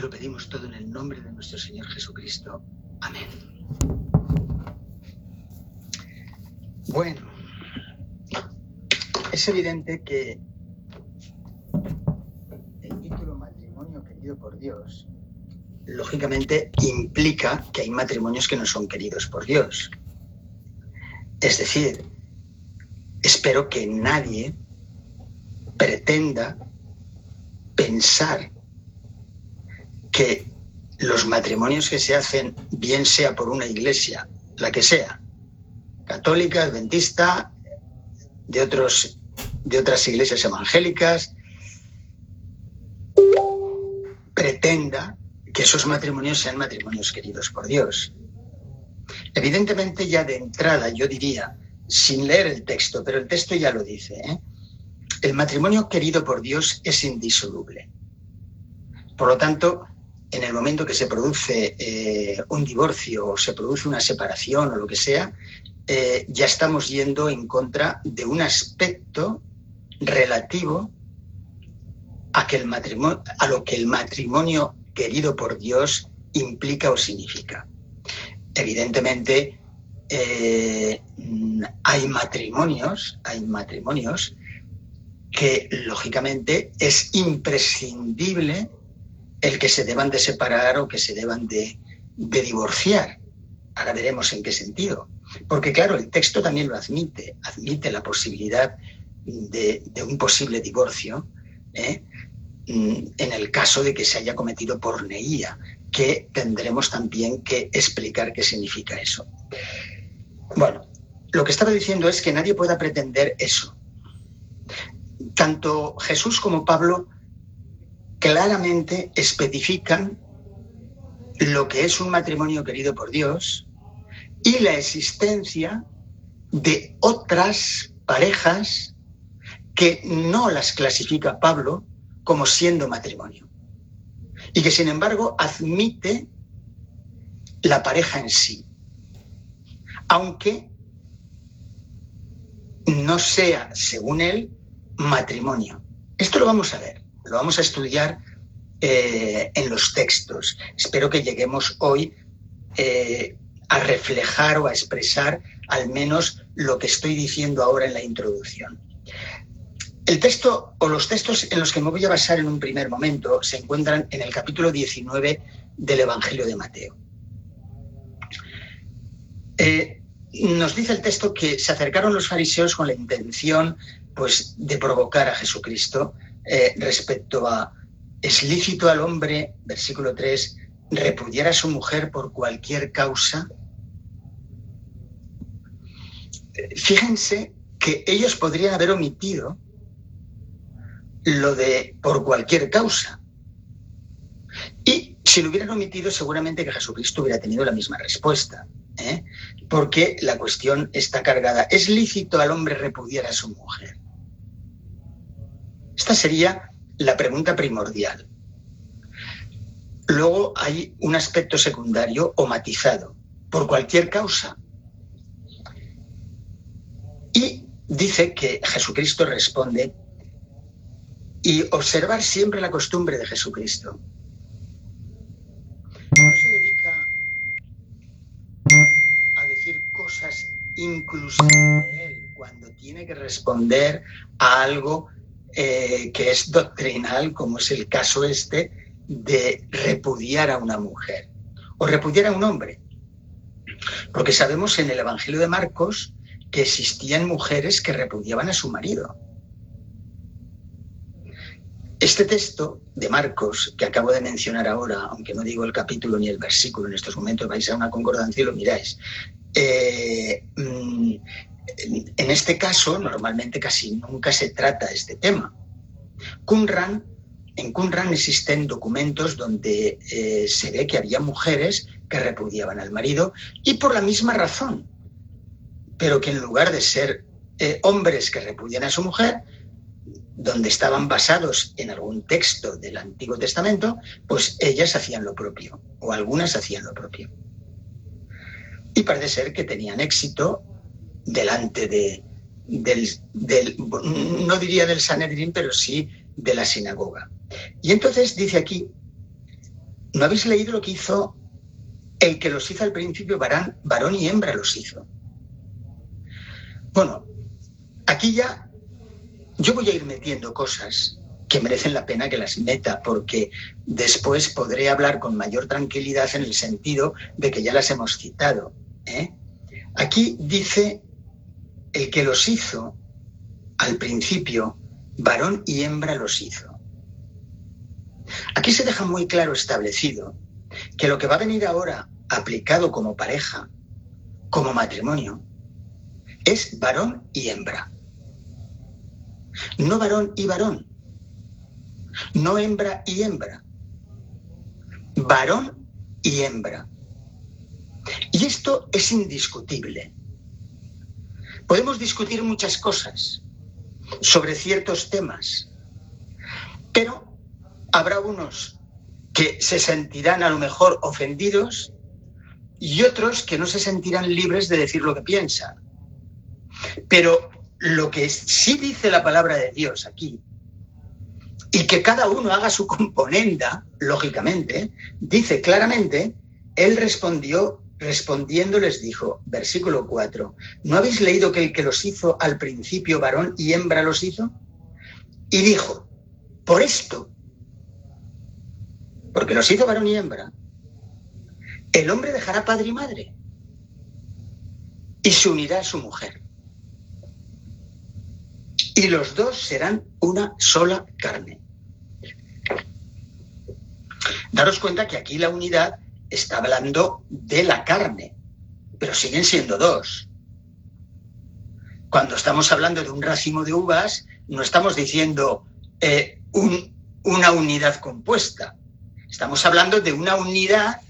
Te lo pedimos todo en el nombre de nuestro Señor Jesucristo. Amén. Bueno, es evidente que el título matrimonio querido por Dios, lógicamente implica que hay matrimonios que no son queridos por Dios. Es decir, espero que nadie pretenda pensar que los matrimonios que se hacen, bien sea por una iglesia, la que sea, católica, adventista, de, otros, de otras iglesias evangélicas, pretenda que esos matrimonios sean matrimonios queridos por Dios. Evidentemente ya de entrada yo diría, sin leer el texto, pero el texto ya lo dice, ¿eh? el matrimonio querido por Dios es indisoluble. Por lo tanto, en el momento que se produce eh, un divorcio o se produce una separación o lo que sea, eh, ya estamos yendo en contra de un aspecto relativo a, que el matrimonio, a lo que el matrimonio querido por Dios implica o significa. Evidentemente, eh, hay matrimonios, hay matrimonios que lógicamente es imprescindible el que se deban de separar o que se deban de, divorciar. Ahora veremos en qué sentido. Porque claro, el texto también lo admite, admite la posibilidad de, un posible divorcio ¿eh? mm, en el caso de que se haya cometido porneía, que tendremos también que explicar qué significa eso. Bueno, lo que estaba diciendo es que nadie pueda pretender eso. Tanto Jesús como Pablo claramente especifican lo que es un matrimonio querido por Dios y la existencia de otras parejas que no las clasifica Pablo como siendo matrimonio. Y que sin embargo admite la pareja en sí, aunque no sea, según él, matrimonio. Esto lo vamos a ver lo vamos a estudiar eh, en los textos. Espero que lleguemos hoy eh, a reflejar o a expresar al menos lo que estoy diciendo ahora en la introducción. El texto o los textos en los que me voy a basar en un primer momento se encuentran en el capítulo 19 del Evangelio de Mateo. Eh, nos dice el texto que se acercaron los fariseos con la intención pues, de provocar a Jesucristo eh, respecto a, ¿es lícito al hombre, versículo 3, repudiar a su mujer por cualquier causa? Fíjense que ellos podrían haber omitido lo de por cualquier causa. Y si lo hubieran omitido, seguramente que Jesucristo hubiera tenido la misma respuesta. ¿eh? Porque la cuestión está cargada. ¿Es lícito al hombre repudiar a su mujer? Esta sería la pregunta primordial. Luego hay un aspecto secundario o matizado, por cualquier causa. Y dice que Jesucristo responde y observar siempre la costumbre de Jesucristo. No se dedica a decir cosas inclusivas de él cuando tiene que responder a algo eh, que es doctrinal, como es el caso este, de repudiar a una mujer o repudiar a un hombre. Porque sabemos en el Evangelio de Marcos que existían mujeres que repudiaban a su marido. Este texto de Marcos, que acabo de mencionar ahora, aunque no digo el capítulo ni el versículo en estos momentos, vais a una concordancia y lo miráis, eh, mm, en este caso, normalmente casi nunca se trata este tema. en Qumran existen documentos donde eh, se ve que había mujeres que repudiaban al marido y por la misma razón, pero que en lugar de ser eh, hombres que repudian a su mujer, donde estaban basados en algún texto del Antiguo Testamento, pues ellas hacían lo propio, o algunas hacían lo propio. Y parece ser que tenían éxito delante de, del, no diría del Sanedrín, pero sí de la sinagoga. Y entonces dice aquí ¿no habéis leído lo que hizo el que los hizo al principio, varón, varón y hembra los hizo? Bueno, aquí ya yo voy a ir metiendo cosas que merecen la pena que las meta, porque después podré hablar con mayor tranquilidad en el sentido de que ya las hemos citado. ¿eh? Aquí dice el que los hizo al principio, varón y hembra los hizo. Aquí se deja muy claro establecido que lo que va a venir ahora aplicado como pareja, como matrimonio, es varón y hembra. No varón y varón, no hembra y hembra, varón y hembra. Y esto es indiscutible. Podemos discutir muchas cosas sobre ciertos temas, pero habrá unos que se sentirán a lo mejor ofendidos y otros que no se sentirán libres de decir lo que piensan. Pero lo que sí dice la palabra de Dios aquí y que cada uno haga su componenda, lógicamente, dice claramente, él respondió, respondiendo les dijo, versículo 4, ¿no habéis leído que el que los hizo al principio varón y hembra los hizo? Y dijo, por esto, porque los hizo varón y hembra, el hombre dejará padre y madre y se unirá a su mujer y los dos serán una sola carne. Daros cuenta que aquí la unidad está hablando de la carne, pero siguen siendo dos. Cuando estamos hablando de un racimo de uvas, no estamos diciendo eh, una unidad compuesta. Estamos hablando de una unidad,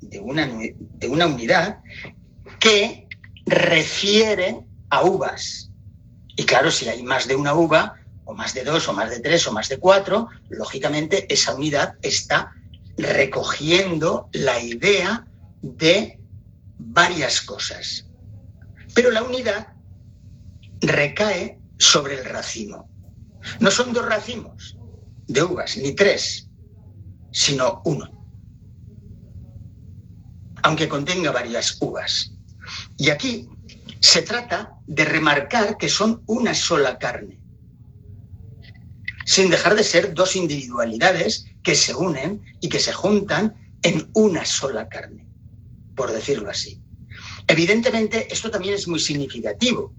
de una, de una unidad que refiere a uvas. Y claro, si hay más de una uva, o más de dos, o más de tres, o más de cuatro, lógicamente esa unidad está recogiendo la idea de varias cosas. Pero la unidad recae sobre el racimo. No son dos racimos de uvas, ni tres, sino uno. Aunque contenga varias uvas. Y aquí se trata de remarcar que son una sola carne, sin dejar de ser dos individualidades que se unen y que se juntan en una sola carne, por decirlo así. Evidentemente, esto también es muy significativo,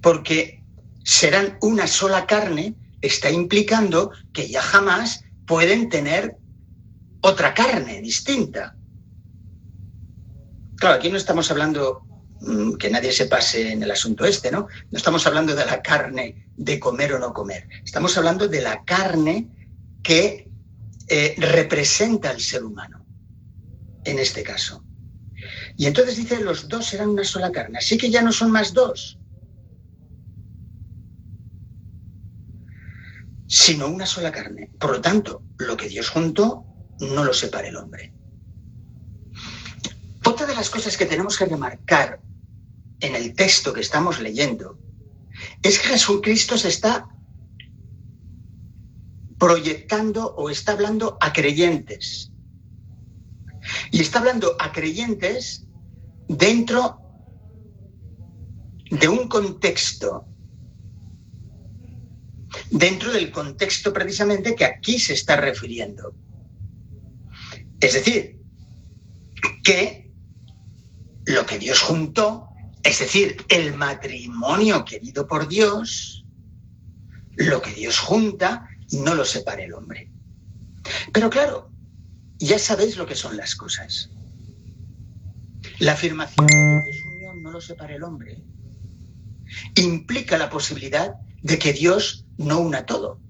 porque serán una sola carne está implicando que ya jamás pueden tener otra carne distinta. Claro, aquí no estamos hablando Mm, que nadie se pase en el asunto este, ¿no? No estamos hablando de la carne de comer o no comer, estamos hablando de la carne que eh, representa al ser humano, en este caso. Y entonces dice, los dos serán una sola carne, así que ya no son más dos, sino una sola carne. Por lo tanto, lo que Dios juntó no lo separa el hombre. Otra de las cosas que tenemos que remarcar en el texto que estamos leyendo es que Jesucristo se está proyectando o está hablando a creyentes. Y está hablando a creyentes dentro de un contexto, dentro del contexto precisamente que aquí se está refiriendo. Es decir, que lo que Dios juntó es decir, el matrimonio querido por Dios, lo que Dios junta, no lo separa el hombre. Pero claro, ya sabéis lo que son las cosas. La afirmación de que Dios unión no lo separa el hombre implica la posibilidad de que Dios no una todo.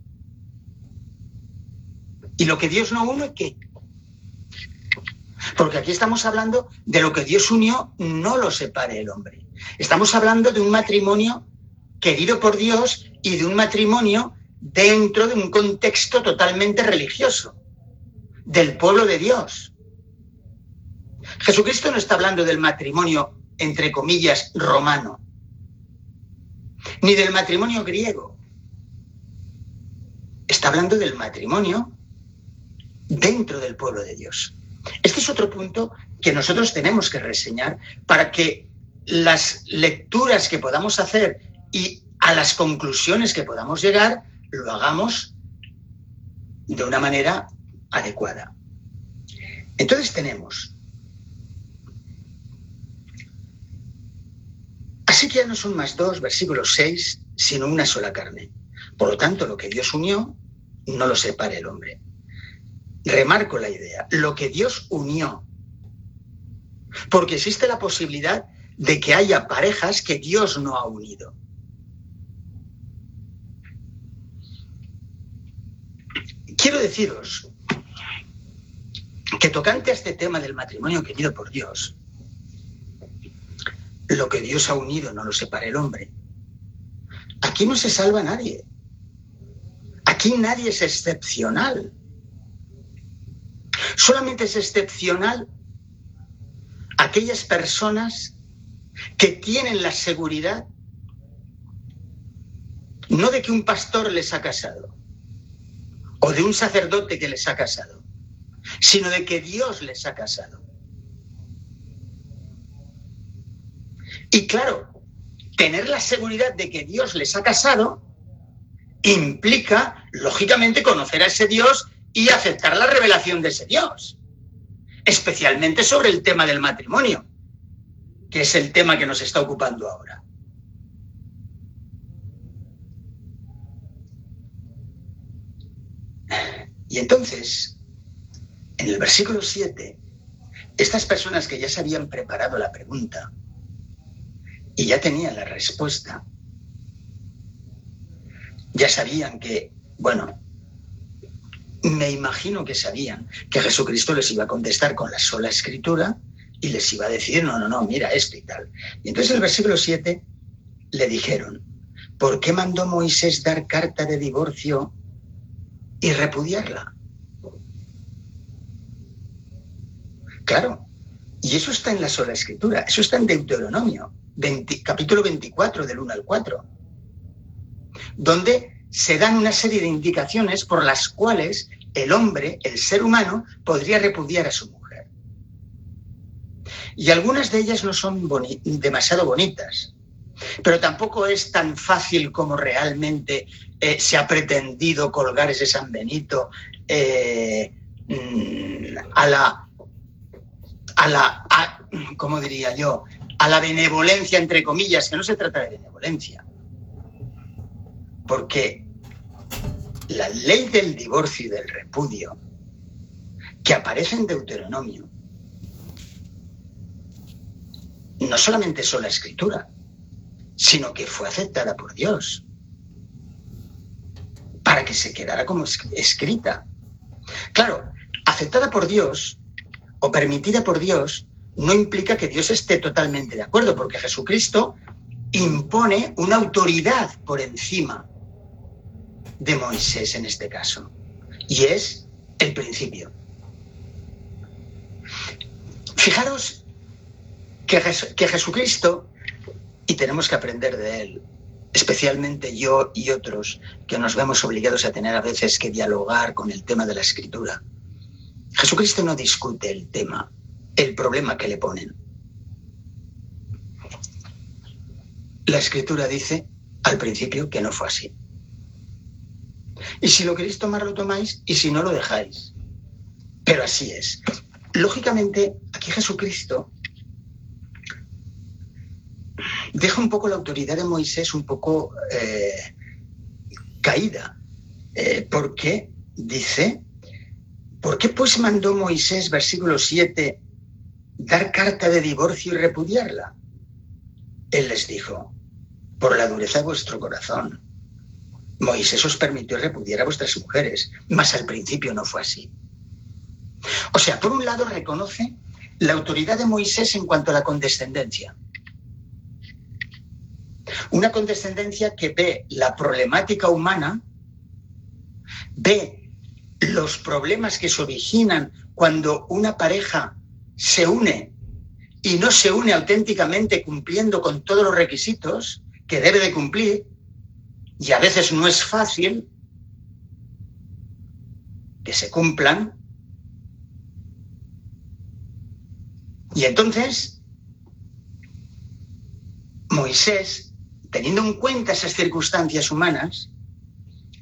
Y lo que Dios no une, ¿qué? Porque aquí estamos hablando de lo que Dios unió, no lo separe el hombre. Estamos hablando de un matrimonio querido por Dios y de un matrimonio dentro de un contexto totalmente religioso, del pueblo de Dios. Jesucristo no está hablando del matrimonio, entre comillas, romano, ni del matrimonio griego. Está hablando del matrimonio dentro del pueblo de Dios. Este es otro punto que nosotros tenemos que reseñar para que las lecturas que podamos hacer y a las conclusiones que podamos llegar lo hagamos de una manera adecuada. Entonces tenemos, así que ya no son más dos, versículos 6, sino una sola carne. Por lo tanto, lo que Dios unió, no lo separe el hombre. Remarco la idea, lo que Dios unió, porque existe la posibilidad de que haya parejas que Dios no ha unido. Quiero deciros que tocante a este tema del matrimonio querido por Dios, lo que Dios ha unido no lo separa el hombre. Aquí no se salva nadie. Aquí nadie es excepcional. Solamente es excepcional aquellas personas que tienen la seguridad no de que un pastor les ha casado o de un sacerdote que les ha casado, sino de que Dios les ha casado. Y claro, tener la seguridad de que Dios les ha casado implica, lógicamente, conocer a ese Dios y aceptar la revelación de ese Dios, especialmente sobre el tema del matrimonio, que es el tema que nos está ocupando ahora. Y entonces, en el versículo 7, estas personas que ya se habían preparado la pregunta y ya tenían la respuesta, ya sabían que, bueno, me imagino que sabían que Jesucristo les iba a contestar con la sola escritura y les iba a decir, no, no, no, mira esto y tal. Y entonces el versículo 7 le dijeron, ¿por qué mandó Moisés dar carta de divorcio y repudiarla? Claro, y eso está en la sola escritura, eso está en Deuteronomio, capítulo 24 del 1 al 4, donde se dan una serie de indicaciones por las cuales el hombre, el ser humano, podría repudiar a su mujer. Y algunas de ellas no son demasiado bonitas, pero tampoco es tan fácil como realmente eh, se ha pretendido colgar ese San Benito eh, mm, a la, a la, ¿cómo diría yo? A la benevolencia, entre comillas, que no se trata de benevolencia. Porque la ley del divorcio y del repudio, que aparece en Deuteronomio, no solamente son la escritura, sino que fue aceptada por Dios para que se quedara como escrita. Claro, aceptada por Dios o permitida por Dios no implica que Dios esté totalmente de acuerdo, porque Jesucristo impone una autoridad por encima de Moisés en este caso. Y es el principio. Fijaros que, Jesucristo, y tenemos que aprender de él, especialmente yo y otros que nos vemos obligados a tener a veces que dialogar con el tema de la escritura. Jesucristo no discute el tema, el problema que le ponen. La escritura dice al principio que no fue así. Y si lo queréis tomar, lo tomáis, y si no, lo dejáis. Pero así es. Lógicamente, aquí Jesucristo deja un poco la autoridad de Moisés un poco eh, caída, eh, porque dice, ¿por qué pues mandó Moisés, versículo 7, dar carta de divorcio y repudiarla? Él les dijo, por la dureza de vuestro corazón Moisés os permitió repudiar a vuestras mujeres, mas al principio no fue así. O sea, por un lado reconoce la autoridad de Moisés en cuanto a la condescendencia. Una condescendencia que ve la problemática humana, ve los problemas que se originan cuando una pareja se une y no se une auténticamente cumpliendo con todos los requisitos que debe de cumplir, y a veces no es fácil que se cumplan. Y entonces, Moisés teniendo en cuenta esas circunstancias humanas,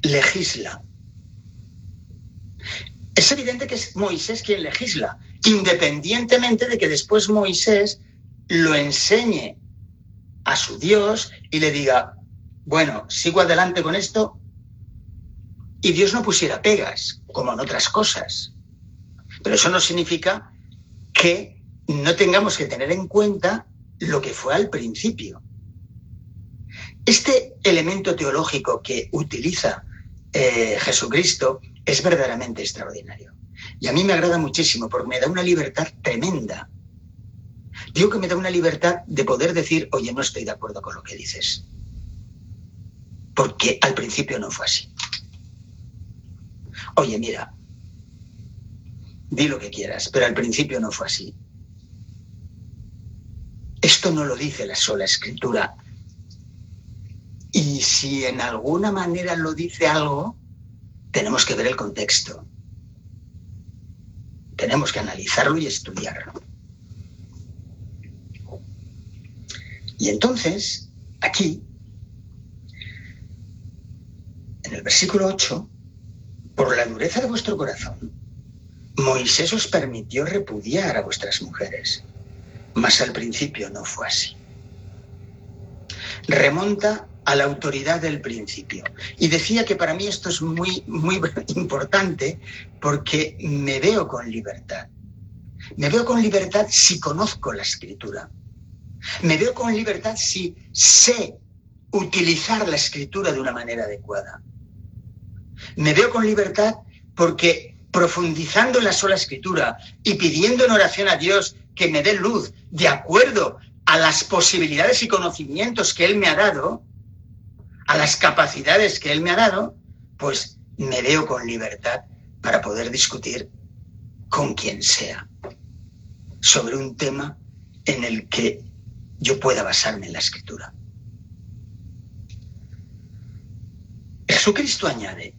legisla. Es evidente que es Moisés quien legisla, independientemente de que después Moisés lo enseñe a su Dios y le diga, bueno, sigo adelante con esto, y Dios no pusiera pegas, como en otras cosas. Pero eso no significa que no tengamos que tener en cuenta lo que fue al principio. Este elemento teológico que utiliza eh, Jesucristo es verdaderamente extraordinario. Y a mí me agrada muchísimo porque me da una libertad tremenda. Digo que me da una libertad de poder decir, oye, no estoy de acuerdo con lo que dices. Porque al principio no fue así. Oye, mira, di lo que quieras, pero al principio no fue así. Esto no lo dice la sola escritura. Y si en alguna manera lo dice algo, tenemos que ver el contexto. Tenemos que analizarlo y estudiarlo. Y entonces, aquí, en el versículo 8, por la dureza de vuestro corazón, Moisés os permitió repudiar a vuestras mujeres, mas al principio no fue así. Remonta a la autoridad del principio. Y decía que para mí esto es muy, muy importante porque me veo con libertad. Me veo con libertad si conozco la escritura. Me veo con libertad si sé utilizar la escritura de una manera adecuada. Me veo con libertad porque profundizando en la sola escritura y pidiendo en oración a Dios que me dé luz de acuerdo a las posibilidades y conocimientos que Él me ha dado, a las capacidades que Él me ha dado, pues me veo con libertad para poder discutir con quien sea sobre un tema en el que yo pueda basarme en la escritura. Jesucristo añade,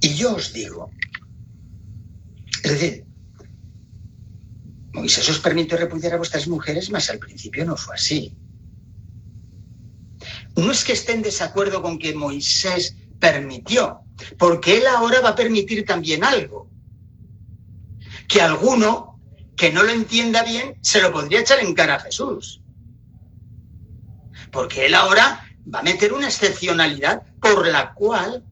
y yo os digo, es decir, Moisés os permitió repudiar a vuestras mujeres, mas al principio no fue así. No es que esté en desacuerdo con que Moisés permitió, porque él ahora va a permitir también algo. Que alguno que no lo entienda bien se lo podría echar en cara a Jesús. Porque él ahora va a meter una excepcionalidad por la cual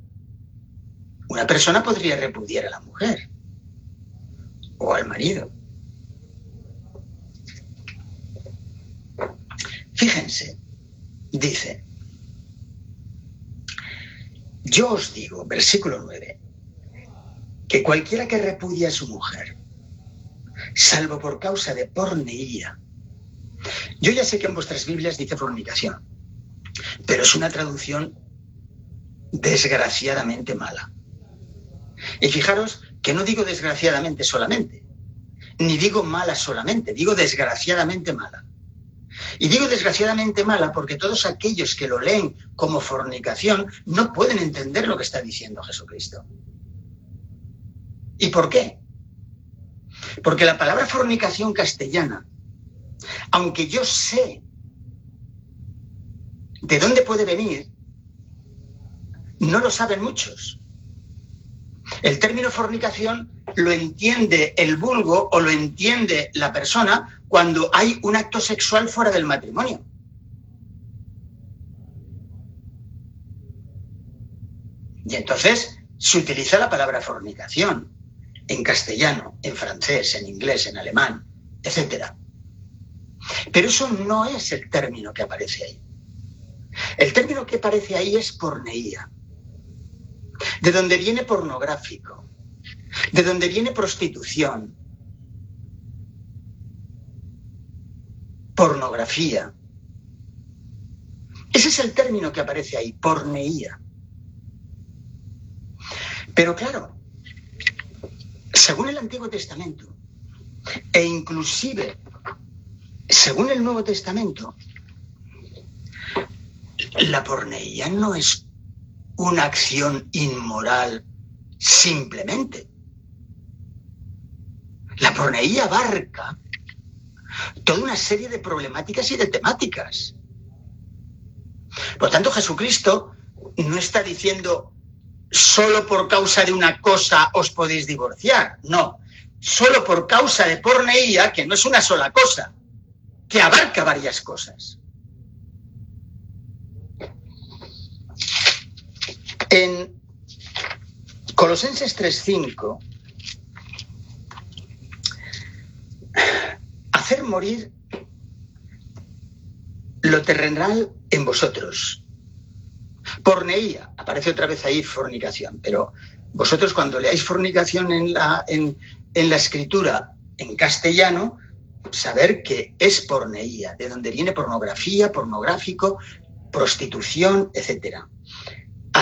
una persona podría repudiar a la mujer o al marido. Fíjense, dice, yo os digo, versículo 9, que cualquiera que repudia a su mujer, salvo por causa de porneía, yo ya sé que en vuestras Biblias dice fornicación, pero es una traducción desgraciadamente mala. Y fijaros que no digo desgraciadamente solamente, ni digo mala solamente, digo desgraciadamente mala. Y digo desgraciadamente mala porque todos aquellos que lo leen como fornicación no pueden entender lo que está diciendo Jesucristo. ¿Y por qué? Porque la palabra fornicación castellana, aunque yo sé de dónde puede venir, no lo saben muchos. El término fornicación lo entiende el vulgo o lo entiende la persona cuando hay un acto sexual fuera del matrimonio. Y entonces se utiliza la palabra fornicación en castellano, en francés, en inglés, en alemán, etc. Pero eso no es el término que aparece ahí. El término que aparece ahí es porneía de donde viene pornográfico, de donde viene prostitución, pornografía. Ese es el término que aparece ahí, porneía. Pero claro, según el Antiguo Testamento, e inclusive según el Nuevo Testamento, la porneía no es una acción inmoral simplemente. La porneía abarca toda una serie de problemáticas y de temáticas. Por tanto, Jesucristo no está diciendo solo por causa de una cosa os podéis divorciar. No, solo por causa de porneía, que no es una sola cosa, que abarca varias cosas. En Colosenses 3.5, hacer morir lo terrenal en vosotros. Porneía, aparece otra vez ahí fornicación, pero vosotros cuando leáis fornicación en la, en, en la escritura en castellano, saber que es porneía, de donde viene pornografía, pornográfico, prostitución, etc.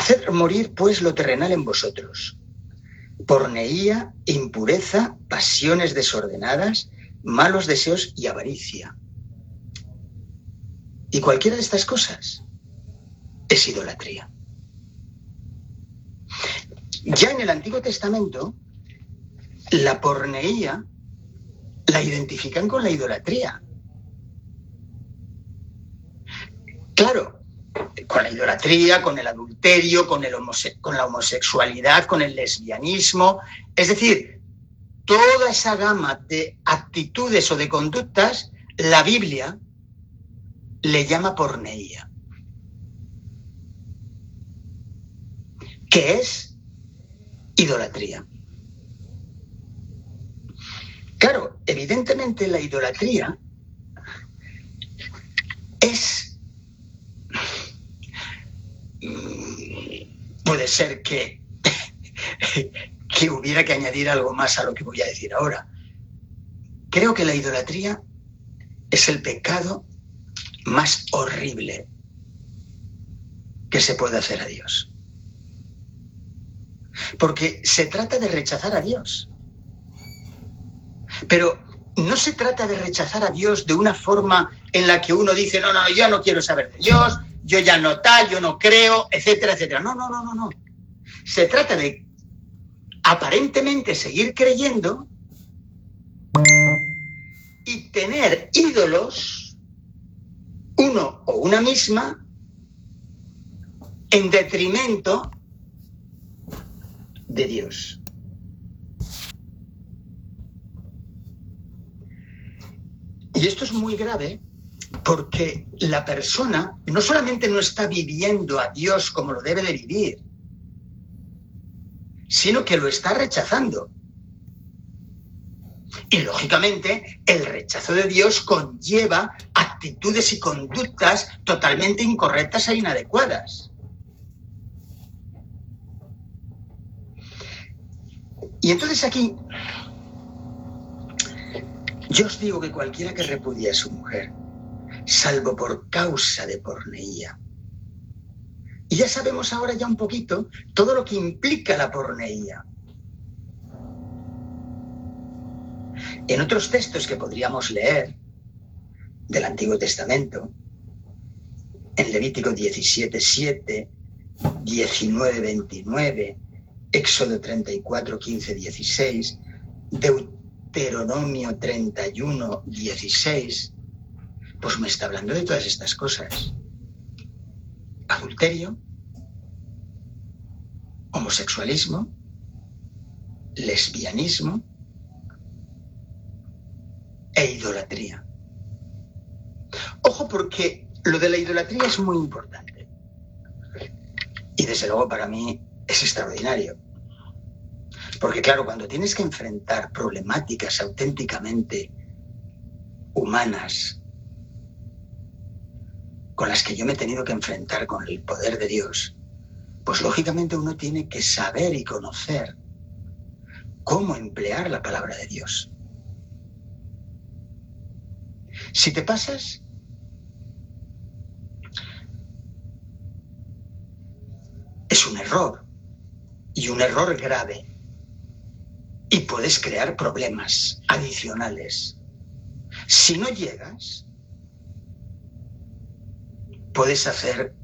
Hacer morir pues lo terrenal en vosotros. Porneía, impureza, pasiones desordenadas, malos deseos y avaricia. Y cualquiera de estas cosas es idolatría. Ya en el Antiguo Testamento, la porneía la identifican con la idolatría. Claro, con la idolatría, con el adulterio, con, la homosexualidad, con el lesbianismo. Es decir, toda esa gama de actitudes o de conductas, la Biblia le llama porneía. Que es idolatría. Claro, evidentemente la idolatría es... Puede ser que, que hubiera que añadir algo más a lo que voy a decir ahora. Creo que la idolatría es el pecado más horrible que se puede hacer a Dios. Porque se trata de rechazar a Dios. Pero no se trata de rechazar a Dios de una forma en la que uno dice, no, no, yo no quiero saber de Dios, yo ya no tal, yo no creo, etcétera, etcétera. No, no, no, no, no. Se trata de aparentemente seguir creyendo y tener ídolos, uno o una misma, en detrimento de Dios. Y esto es muy grave porque la persona no solamente no está viviendo a Dios como lo debe de vivir, sino que lo está rechazando. Y lógicamente el rechazo de Dios conlleva actitudes y conductas totalmente incorrectas e inadecuadas. Y entonces aquí yo os digo que cualquiera que repudie a su mujer, salvo por causa de porneía, y ya sabemos ahora ya un poquito todo lo que implica la porneía. En otros textos que podríamos leer del Antiguo Testamento, en Levítico 17, 7, 19, 29, Éxodo 34, 15, 16, Deuteronomio Deuteronomio 31, 16, pues me está hablando de todas estas cosas. Adulterio, homosexualismo, lesbianismo e idolatría. Ojo porque lo de la idolatría es muy importante. Y desde luego para mí es extraordinario. Porque claro, cuando tienes que enfrentar problemáticas auténticamente humanas, con las que yo me he tenido que enfrentar con el poder de Dios, pues lógicamente uno tiene que saber y conocer cómo emplear la palabra de Dios. Si te pasas, es un error y un error grave y puedes crear problemas adicionales. Si no llegas, puedes hacer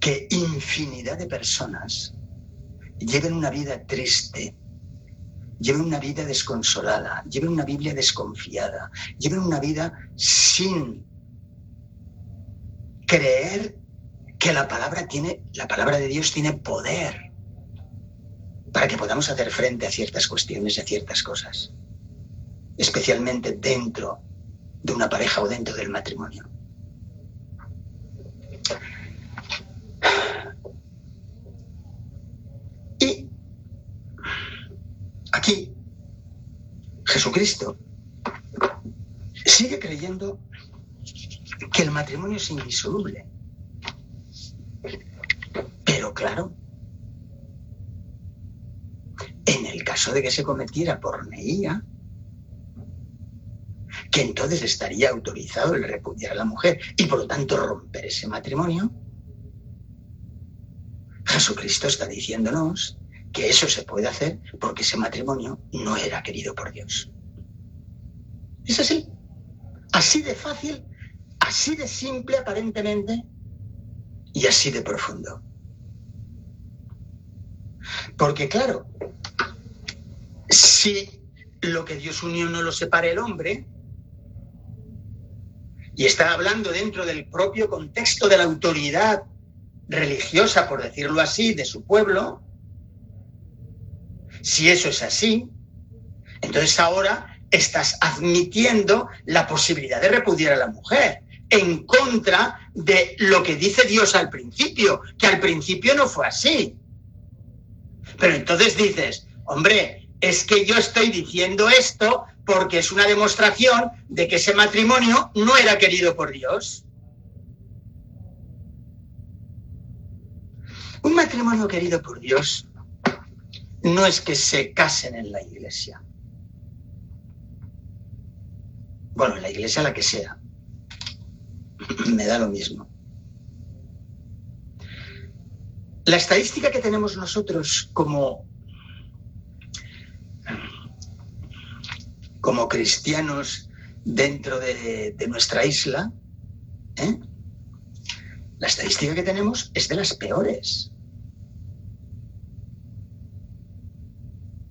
que infinidad de personas lleven una vida triste, lleven una vida desconsolada, lleven una Biblia desconfiada, lleven una vida sin creer que la palabra tiene, la palabra de Dios tiene poder para que podamos hacer frente a ciertas cuestiones y a ciertas cosas, especialmente dentro de una pareja o dentro del matrimonio. Y aquí Jesucristo sigue creyendo que el matrimonio es indisoluble. Pero claro, en el caso de que se cometiera porneía, que entonces estaría autorizado el repudiar a la mujer y por lo tanto romper ese matrimonio, Jesucristo está diciéndonos que eso se puede hacer porque ese matrimonio no era querido por Dios. Es así, así de fácil, así de simple aparentemente y así de profundo. Porque claro, si lo que Dios unió no lo separa el hombre, y está hablando dentro del propio contexto de la autoridad religiosa, por decirlo así, de su pueblo, si eso es así, entonces ahora estás admitiendo la posibilidad de repudiar a la mujer en contra de lo que dice Dios al principio, que al principio no fue así. Pero entonces dices, hombre, es que yo estoy diciendo esto porque es una demostración de que ese matrimonio no era querido por Dios. Un matrimonio querido por Dios no es que se casen en la iglesia. Bueno, en la iglesia la que sea. Me da lo mismo. La estadística que tenemos nosotros como como cristianos dentro de, nuestra isla, ¿eh? la estadística que tenemos es de las peores.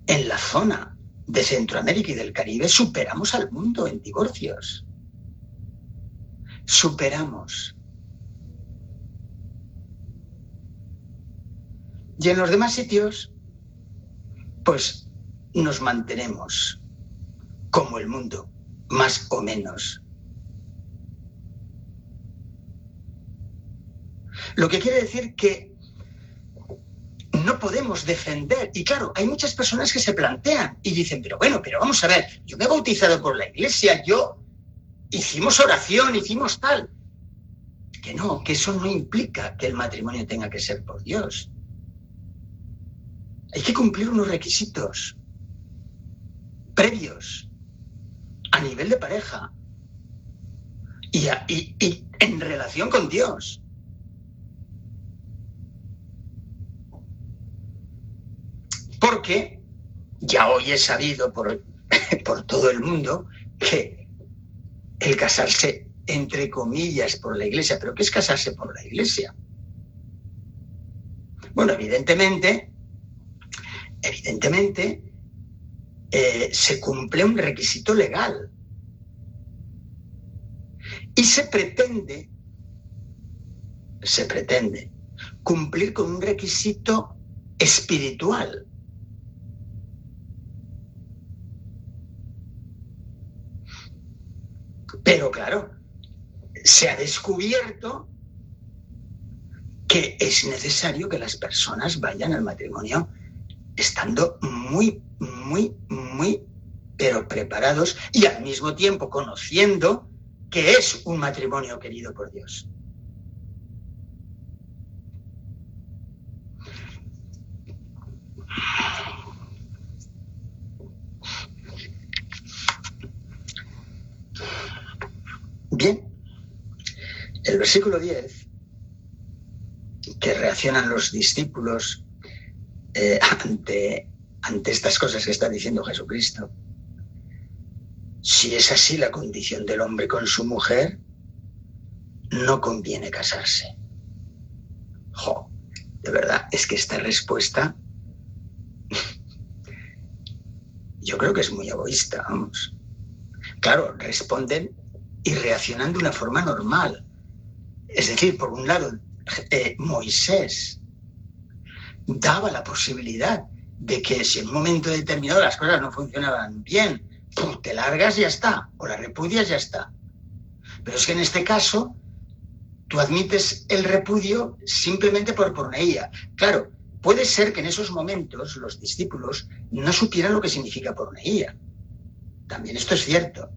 En la de Centroamérica y del Caribe superamos al mundo en divorcios. Superamos. Y en los demás sitios, pues nos mantenemos como el mundo, más o menos. Lo que quiere decir que no podemos defender. Y claro, hay muchas personas que se plantean y dicen, pero bueno, pero vamos a ver, yo me he bautizado por la iglesia, yo hicimos oración, hicimos tal. Que no, que eso no implica que el matrimonio tenga que ser por Dios. Hay que cumplir unos requisitos previos a nivel de pareja y, en relación con Dios. Porque ya hoy he sabido por, por todo el mundo que el casarse, entre comillas, por la iglesia, pero ¿qué es casarse por la iglesia? Bueno, evidentemente, evidentemente, eh, se cumple un requisito legal. Y se pretende, se pretende cumplir con un requisito espiritual. Pero claro, se ha descubierto que es necesario que las personas vayan al matrimonio estando muy, muy, muy, pero preparados y al mismo tiempo conociendo que es un matrimonio querido por Dios. El versículo 10, que reaccionan los discípulos eh, ante, ante estas cosas que está diciendo Jesucristo. Si es así la condición del hombre con su mujer, no conviene casarse. De verdad, es que esta respuesta yo creo que es muy egoísta, vamos. Claro, responden y reaccionan de una forma normal. Es decir, por un lado, eh, Moisés daba la posibilidad de que si en un momento determinado las cosas no funcionaban bien, te largas y ya está, o la repudias ya está. Pero es que en este caso tú admites el repudio simplemente por porneía. Claro, puede ser que en esos momentos los discípulos no supieran lo que significa porneía. También esto es cierto.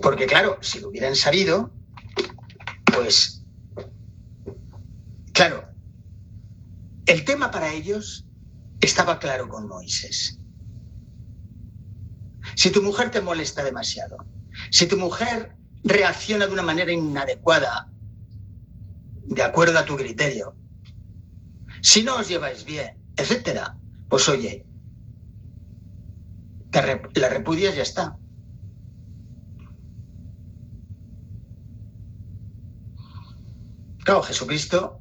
Porque claro, si lo hubieran sabido, pues, claro, el tema para ellos estaba claro con Moisés. Si tu mujer te molesta demasiado, si tu mujer reacciona de una manera inadecuada, de acuerdo a tu criterio, si no os lleváis bien, etcétera, pues oye, la repudias y ya está. Claro, Jesucristo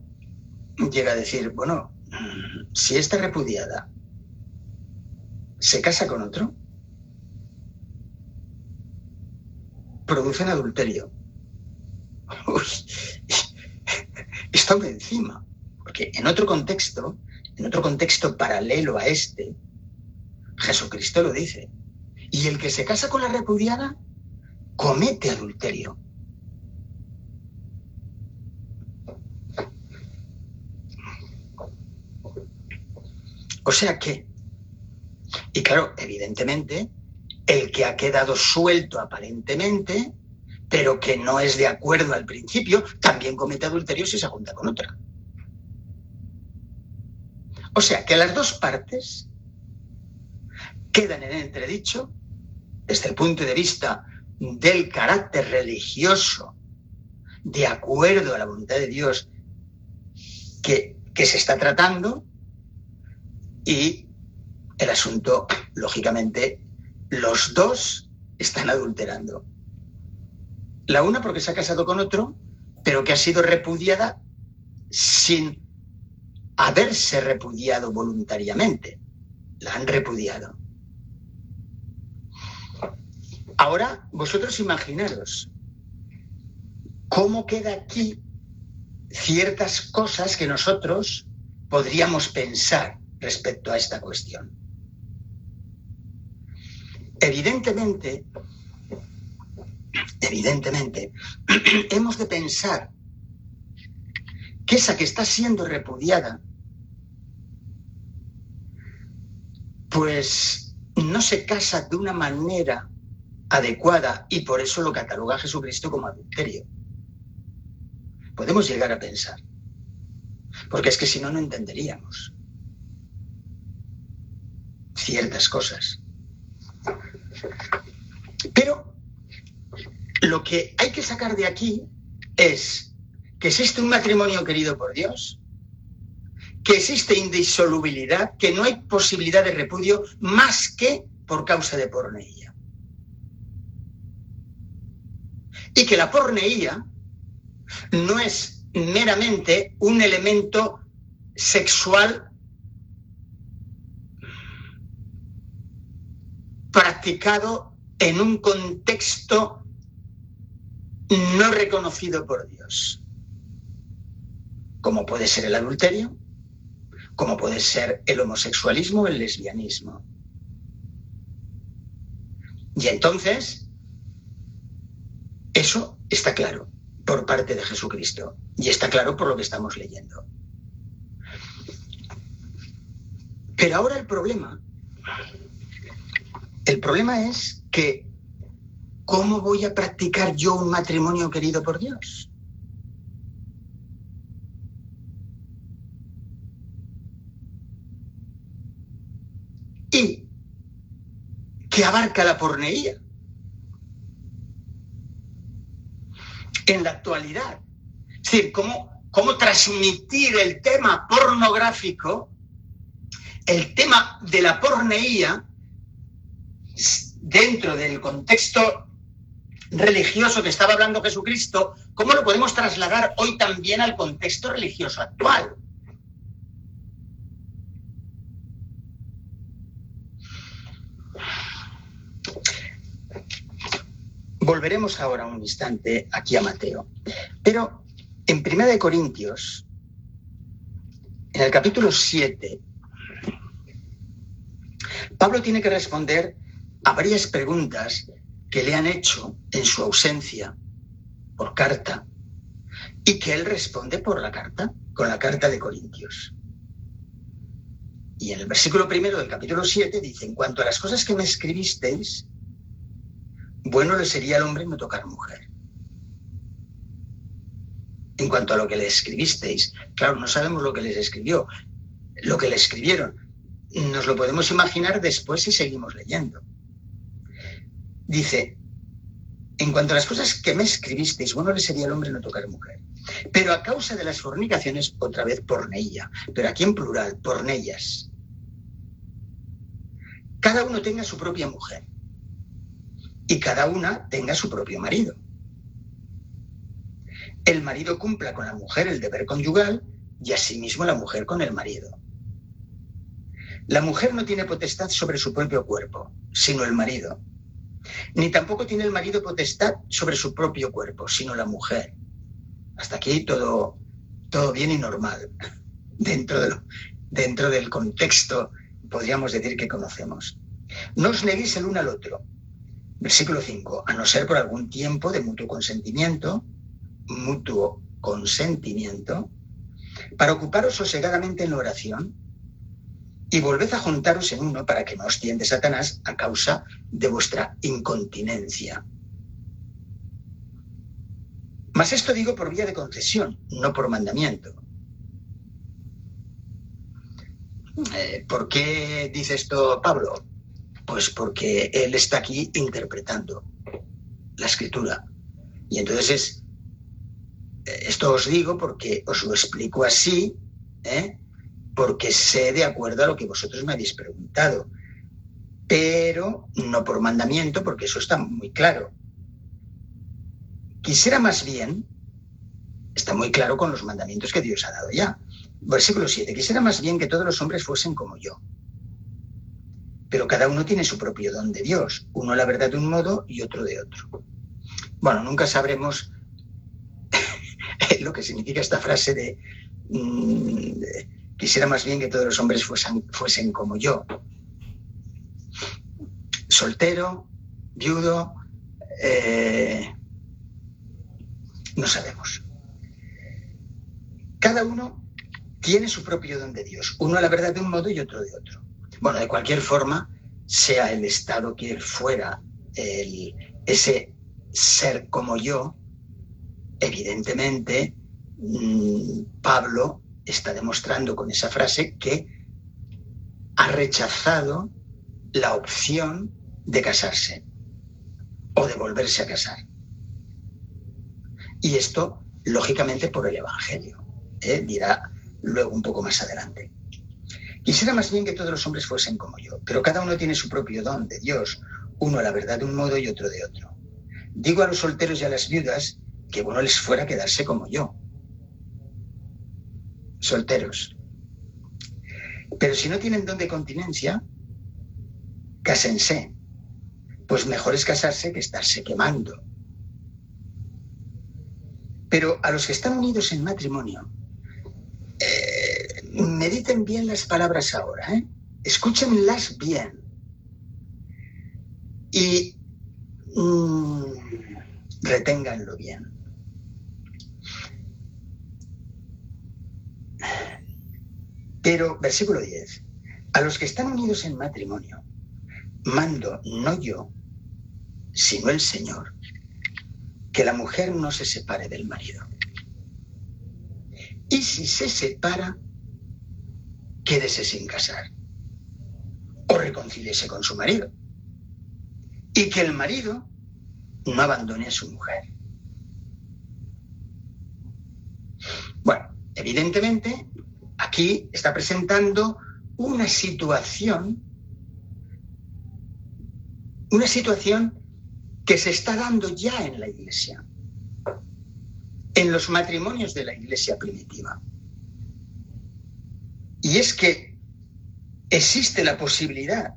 llega a decir, bueno, si esta repudiada se casa con otro, producen adulterio. Uy, está encima. Porque en otro contexto, en otro contexto paralelo a este, Jesucristo lo dice. Y el que se casa con la repudiada comete adulterio. O sea que, y claro, evidentemente, el que ha quedado suelto aparentemente, pero que no es de acuerdo al principio, también comete adulterio si se junta con otra. O sea que las dos partes quedan en entredicho desde el punto de vista del carácter religioso, de acuerdo a la voluntad de Dios que, que se está tratando, y el asunto, lógicamente, los dos están adulterando. La una porque se ha casado con otro, pero que ha sido repudiada sin haberse repudiado voluntariamente. La han repudiado. Ahora, vosotros imaginaros cómo queda aquí ciertas cosas que nosotros podríamos pensar respecto a esta cuestión. Evidentemente, evidentemente, hemos de pensar que esa que está siendo repudiada, pues no se casa de una manera adecuada y por eso lo cataloga Jesucristo como adulterio. Podemos llegar a pensar, porque es que si no, no entenderíamos ciertas cosas. Pero lo que hay que sacar de aquí es que existe un matrimonio querido por Dios, que existe indisolubilidad, que no hay posibilidad de repudio más que por causa de porneía. Y que la porneía no es meramente un elemento sexual practicado en un contexto no reconocido por Dios, como puede ser el adulterio, como puede ser el homosexualismo el lesbianismo. Y entonces, eso está claro por parte de Jesucristo y está claro por lo que estamos leyendo. Pero ahora el problema el problema es que, ¿cómo voy a practicar yo un matrimonio querido por Dios? Y que abarca la porneía. En la actualidad. Es decir, cómo, cómo transmitir el tema pornográfico, el tema de la porneía, dentro del contexto religioso que estaba hablando Jesucristo, ¿cómo lo podemos trasladar hoy también al contexto religioso actual? Volveremos ahora un instante aquí a Mateo. Pero en Primera de Corintios, en el capítulo 7, Pablo tiene que responder a varias preguntas que le han hecho en su ausencia por carta y que él responde por la carta, con la carta de Corintios. Y en el versículo primero del capítulo 7 dice, en cuanto a las cosas que me escribisteis, bueno le sería al hombre no tocar mujer. En cuanto a lo que le escribisteis, claro, no sabemos lo que les escribió, lo que le escribieron. Nos lo podemos imaginar después si seguimos leyendo. Dice, en cuanto a las cosas que me escribisteis, bueno le sería al hombre no tocar mujer. Pero a causa de las fornicaciones, otra vez porneía, pero aquí en plural, pornellas. Cada uno tenga su propia mujer y cada una tenga su propio marido. El marido cumpla con la mujer el deber conyugal y asimismo la mujer con el marido. La mujer no tiene potestad sobre su propio cuerpo, sino el marido. Ni tampoco tiene el marido potestad sobre su propio cuerpo, sino la mujer. Hasta aquí todo, todo bien y normal, dentro, de dentro del contexto, podríamos decir, que conocemos. No os neguéis el uno al otro, Versículo 5. A no ser por algún tiempo de mutuo consentimiento, mutuo consentimiento, para ocuparos sosegadamente en la oración y volved a juntaros en uno para que no os tiente Satanás a causa de vuestra incontinencia. Mas esto digo por vía de concesión, no por mandamiento. Eh, ¿Por qué dice esto Pablo? Pues porque él está aquí interpretando la escritura. Y entonces esto os digo porque os lo explico así, ¿eh? Porque sé de acuerdo a lo que vosotros me habéis preguntado, pero no por mandamiento, porque eso está muy claro. Quisiera más bien, está muy claro con los mandamientos que Dios ha dado ya. Versículo 7, quisiera más bien que todos los hombres fuesen como yo pero cada uno tiene su propio don de Dios, uno la verdad de un modo y otro de otro. Bueno, nunca sabremos lo que significa esta frase de mm, quisiera más bien que todos los hombres fuesen, como yo. Soltero, viudo, eh, no sabemos. Cada uno tiene su propio don de Dios, uno la verdad de un modo y otro de otro. Bueno, de cualquier forma, sea el Estado que fuera ese ser como yo, evidentemente mm, Pablo está demostrando con esa frase que ha rechazado la opción de casarse o de volverse a casar. Y esto, lógicamente, por el Evangelio. ¿eh? Dirá luego un poco más adelante. Quisiera más bien que todos los hombres fuesen como yo, pero cada uno tiene su propio don de Dios, uno la verdad de un modo y otro de otro. Digo a los solteros y a las viudas que bueno les fuera quedarse como yo. Solteros. Pero si no tienen don de continencia, cásense. Pues mejor es casarse que estarse quemando. Pero a los que están unidos en matrimonio, mediten bien las palabras ahora, ¿eh? escúchenlas bien. Y mm, reténganlo bien. Pero, versículo 10, a los que están unidos en matrimonio, mando no yo, sino el Señor, que la mujer no se separe del marido. Y si se separa, quédese sin casar o reconcíliese con su marido. Y que el marido no abandone a su mujer. Bueno, evidentemente aquí está presentando una situación, una situación que se está dando ya en la iglesia, en los matrimonios de la iglesia primitiva. Y es que existe la posibilidad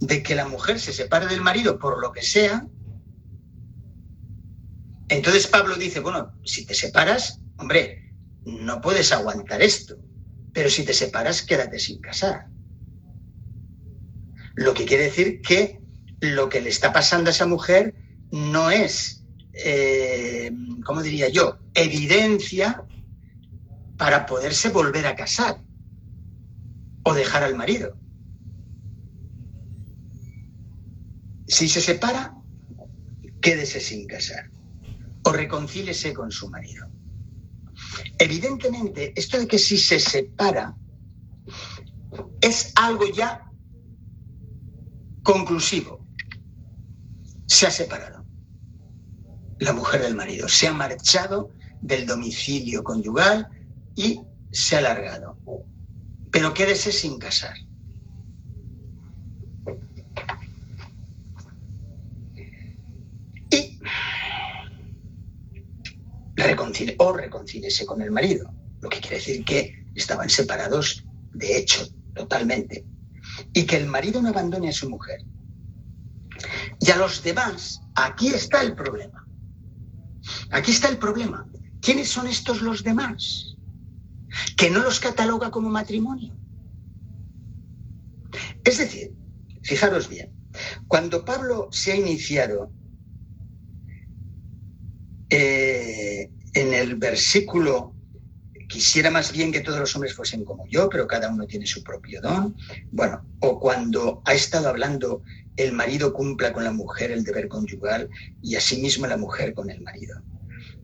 de que la mujer se separe del marido por lo que sea Entonces Pablo dice, bueno, si te separas, hombre, no puedes aguantar esto, pero si te separas, quédate sin casar. Lo que quiere decir que lo que le está pasando a esa mujer no es, eh, ¿cómo diría yo?, evidencia para poderse volver a casar o dejar al marido. Si se separa, quédese sin casar o reconcílese con su marido. Evidentemente, esto de que si se separa es algo ya conclusivo. Se ha separado la mujer del marido, se ha marchado del domicilio conyugal y se ha largado. Pero quédese sin casar. O reconcíliese con el marido, lo que quiere decir que estaban separados de hecho, totalmente, y que el marido no abandone a su mujer. Y a los demás, aquí está el problema. Aquí está el problema. ¿Quiénes son estos los demás? Que no los cataloga como matrimonio. Es decir, fijaros bien, cuando Pablo se ha iniciado eh, en el versículo, quisiera más bien que todos los hombres fuesen como yo, pero cada uno tiene su propio don. Bueno, o cuando ha estado hablando, el marido cumpla con la mujer el deber conyugal y asimismo la mujer con el marido.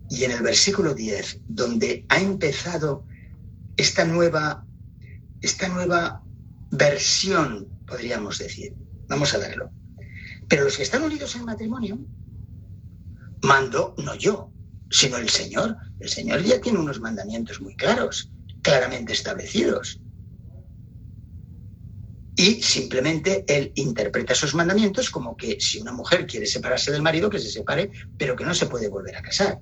Y en el versículo 10, donde ha empezado esta nueva, esta nueva versión, podríamos decir. Vamos a verlo. Pero los que están unidos en matrimonio, mando no yo, sino el Señor. El Señor ya tiene unos mandamientos muy claros, claramente establecidos. Y simplemente él interpreta esos mandamientos como que si una mujer quiere separarse del marido, que se separe, pero que no se puede volver a casar.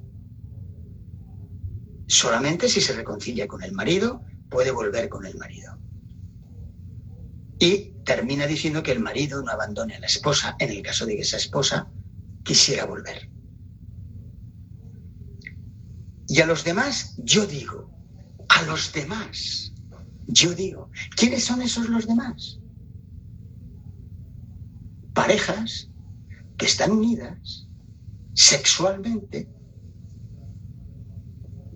Solamente si se reconcilia con el marido, puede volver con el marido. Y termina diciendo que el marido no abandone a la esposa en el caso de que esa esposa quisiera volver. Y a los demás, yo digo, a los demás, yo digo, ¿quiénes son esos los demás? Parejas que están unidas sexualmente,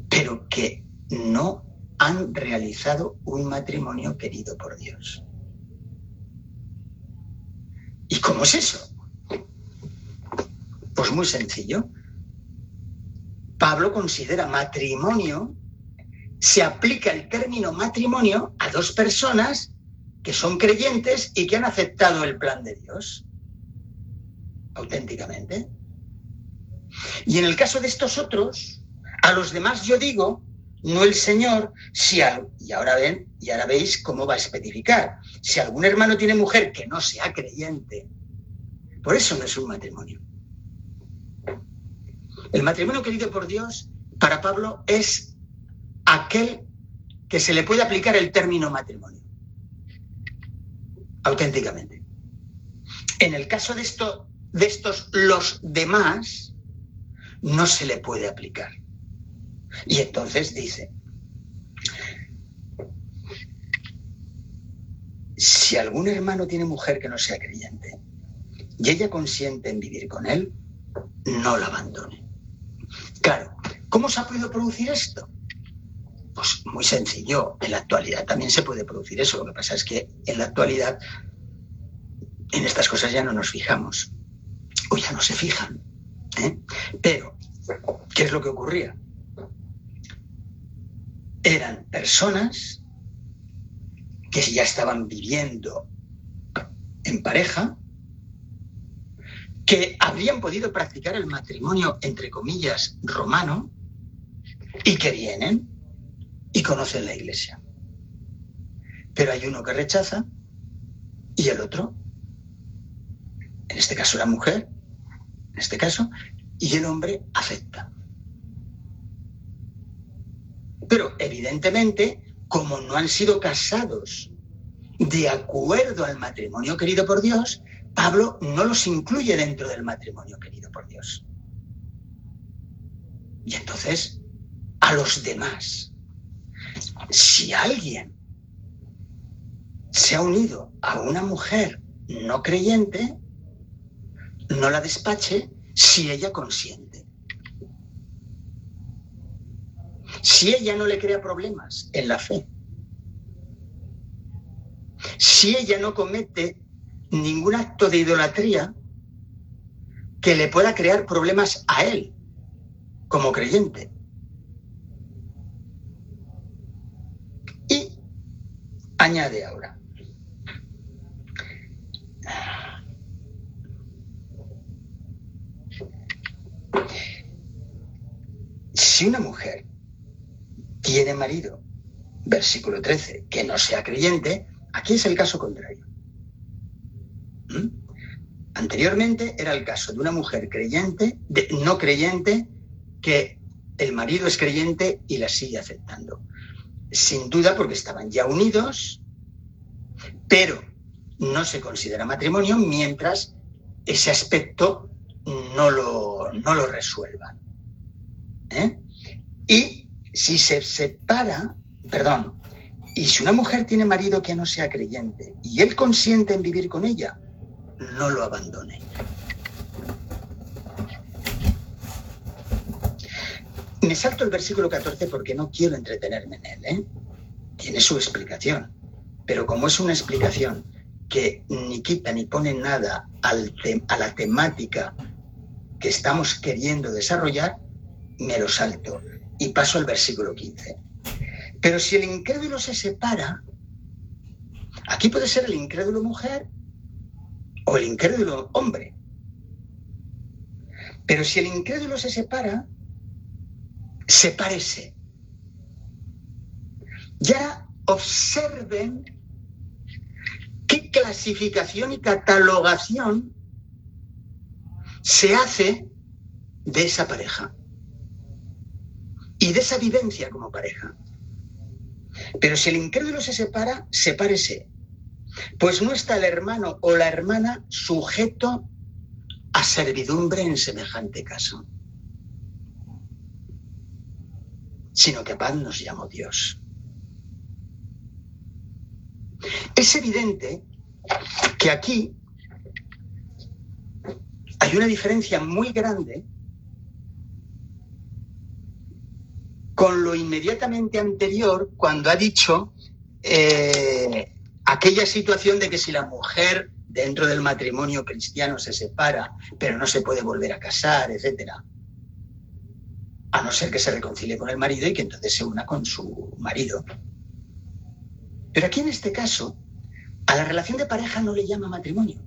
pero que no han realizado un matrimonio querido por Dios. ¿Y cómo es eso? Pues muy sencillo. Pablo considera matrimonio, se aplica el término matrimonio a dos personas que son creyentes y que han aceptado el plan de Dios, auténticamente. Y en el caso de estos otros, a los demás yo digo, no el Señor, si y ahora ven, y ahora veis cómo va a especificar. Si algún hermano tiene mujer que no sea creyente, por eso no es un matrimonio. El matrimonio querido por Dios, para Pablo, es aquel que se le puede aplicar el término matrimonio. Auténticamente. En el caso de, esto, de estos los demás, no se le puede aplicar. Y entonces dice, si algún hermano tiene mujer que no sea creyente y ella consiente en vivir con él, no la abandone. Claro, ¿cómo se ha podido producir esto? Pues muy sencillo, en la actualidad también se puede producir eso. Lo que pasa es que en la actualidad en estas cosas ya no nos fijamos, o ya no se fijan. ¿eh? Pero, ¿qué es lo que ocurría? Eran personas que ya estaban viviendo en pareja, que habrían podido practicar el matrimonio, entre comillas, romano, y que vienen y conocen la iglesia. Pero hay uno que rechaza y el otro, en este caso la mujer, en este caso, y el hombre acepta. Pero evidentemente, como no han sido casados de acuerdo al matrimonio querido por Dios, Pablo no los incluye dentro del matrimonio querido por Dios. Y entonces, a los demás, si alguien se ha unido a una mujer no creyente, no la despache si ella consiente. Si ella no le crea problemas en la fe. Si ella no comete ningún acto de idolatría que le pueda crear problemas a él como creyente. Y añade ahora, si una mujer tiene marido, versículo 13, que no sea creyente, aquí es el caso contrario. Anteriormente era el caso de una mujer creyente, no creyente, que el marido es creyente y la sigue aceptando. Sin duda porque estaban ya unidos, pero no se considera matrimonio mientras ese aspecto no lo, no lo resuelvan. ¿eh? Y si se separa, perdón, y si una mujer tiene marido que no sea creyente y él consiente en vivir con ella, no lo abandone. Me salto el versículo 14 porque no quiero entretenerme en él. ¿eh? Tiene su explicación, pero como es una explicación que ni quita ni pone nada al a la temática que estamos queriendo desarrollar, me lo salto y paso al versículo 15. Pero si el incrédulo se separa, aquí puede ser el incrédulo mujer o el incrédulo hombre. Pero si el incrédulo se separa, sepárese. Ya observen qué clasificación y catalogación se hace de esa pareja y de esa vivencia como pareja. Pero si el incrédulo se separa, sepárese. Pues no está el hermano o la hermana sujeto a servidumbre en semejante caso, sino que paz nos llamó Dios. Es evidente que aquí hay una diferencia muy grande con lo inmediatamente anterior cuando ha dicho eh, aquella situación de que si la mujer dentro del matrimonio cristiano se separa, pero no se puede volver a casar, etcétera, a no ser que se reconcilie con el marido y que entonces se una con su marido. Pero aquí en este caso, a la relación de pareja no le llama matrimonio.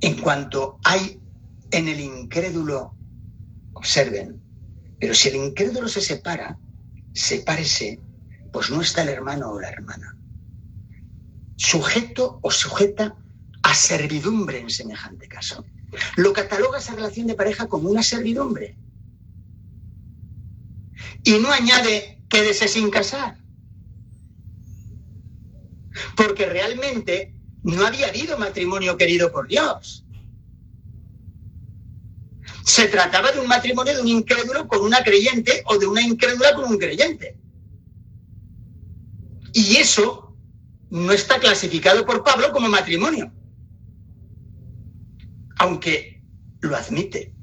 En cuanto hay en el incrédulo, observen, pero si el incrédulo se separa, sepárese, pues no está el hermano o la hermana. Sujeto o sujeta a servidumbre en semejante caso. Lo cataloga esa relación de pareja como una servidumbre. Y no añade quédese sin casar. Porque realmente no había habido matrimonio querido por Dios. Se trataba de un matrimonio de un incrédulo con una creyente o de una incrédula con un creyente. Y eso no está clasificado por Pablo como matrimonio, aunque lo admite.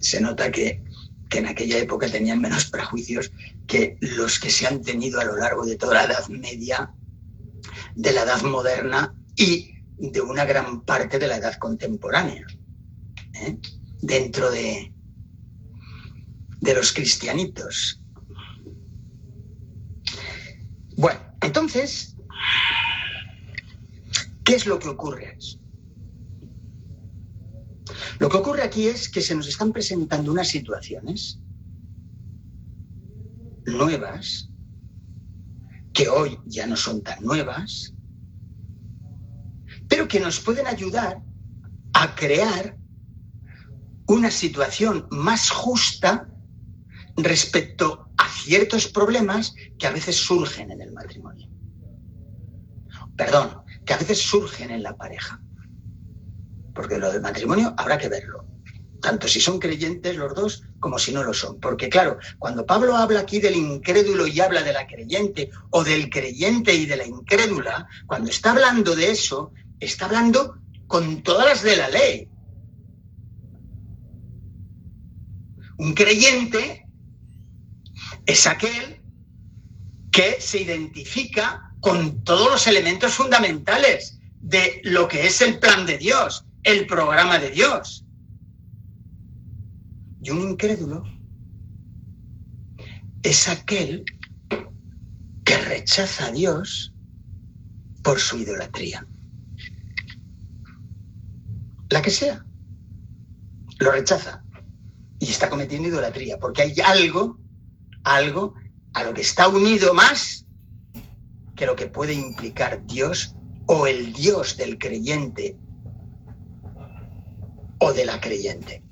Se nota que, en aquella época tenían menos prejuicios que los que se han tenido a lo largo de toda la Edad Media, de la Edad Moderna y de una gran parte de la edad contemporánea, ¿eh? dentro de, de los cristianitos. Bueno, entonces, ¿qué es lo que ocurre? Lo que ocurre aquí es que se nos están presentando unas situaciones nuevas, que hoy ya no son tan nuevas, pero que nos pueden ayudar a crear una situación más justa respecto ciertos problemas que a veces surgen en el matrimonio. Perdón, que a veces surgen en la pareja. porque lo del matrimonio habrá que verlo, tanto si son creyentes los dos como si no lo son. Porque claro, cuando Pablo habla aquí del incrédulo y habla de la creyente, o del creyente y de la incrédula, cuando está hablando de eso, está hablando con todas las de la ley. Un creyente es aquel que se identifica con todos los elementos fundamentales de lo que es el plan de Dios, el programa de Dios. Y un incrédulo es aquel que rechaza a Dios por su idolatría. La que sea. Lo rechaza. Y está cometiendo idolatría, porque hay algo, algo a lo que está unido más que lo que puede implicar Dios o el Dios del creyente o de la creyente.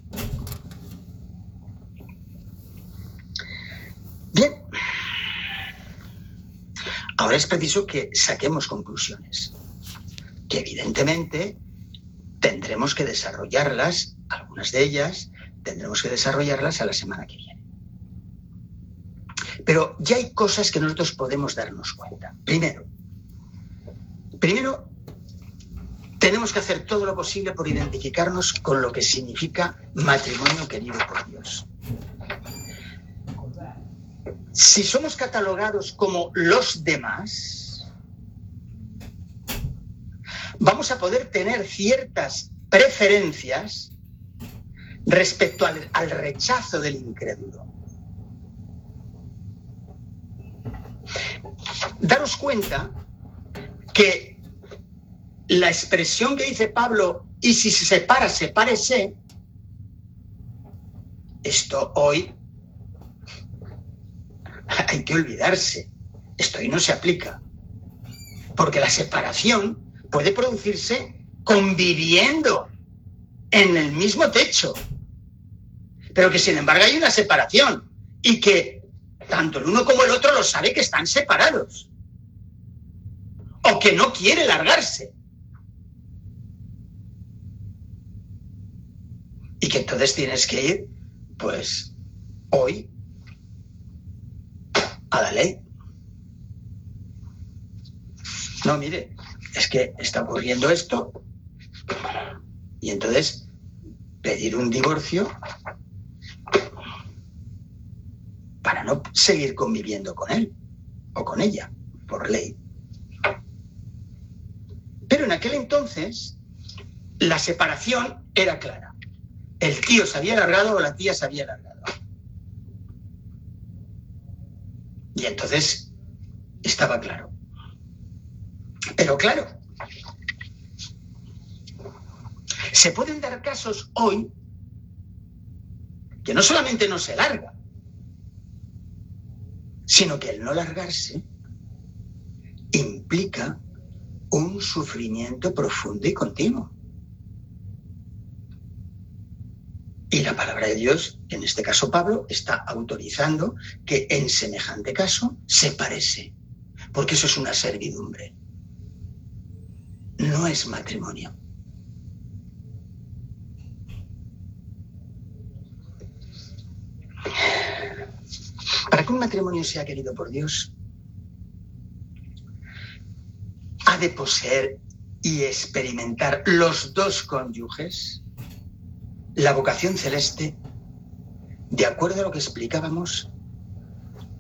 Bien, ahora es preciso que saquemos conclusiones, que evidentemente tendremos que desarrollarlas, algunas de ellas tendremos que desarrollarlas a la semana que viene. Pero ya hay cosas que nosotros podemos darnos cuenta. Primero, primero tenemos que hacer todo lo posible por identificarnos con lo que significa matrimonio querido por Dios si somos catalogados como los demás, vamos a poder tener ciertas preferencias respecto al, rechazo del incrédulo. Daros cuenta que la expresión que dice Pablo, y si se separa, sepárese, esto hoy hay que olvidarse. Esto ahí no se aplica. Porque la separación puede producirse conviviendo en el mismo techo. Pero que sin embargo hay una separación y que tanto el uno como el otro lo sabe que están separados. O que no quiere largarse. Y que entonces tienes que ir, pues, hoy a la ley. No, mire, es que está ocurriendo esto y entonces pedir un divorcio no seguir conviviendo con él o con ella por ley. Pero en aquel entonces la separación era clara. El tío se había largado o la tía se había largado. Y entonces estaba claro. Pero claro, se pueden dar casos hoy que no solamente no se larga, sino que el no largarse implica un sufrimiento profundo y continuo. Y la palabra de Dios, en este caso Pablo, está autorizando que en semejante caso se parece, porque eso es una servidumbre. No es matrimonio. Para que un matrimonio sea querido por Dios, ha de poseer y experimentar los dos cónyuges la vocación celeste, de acuerdo a lo que explicábamos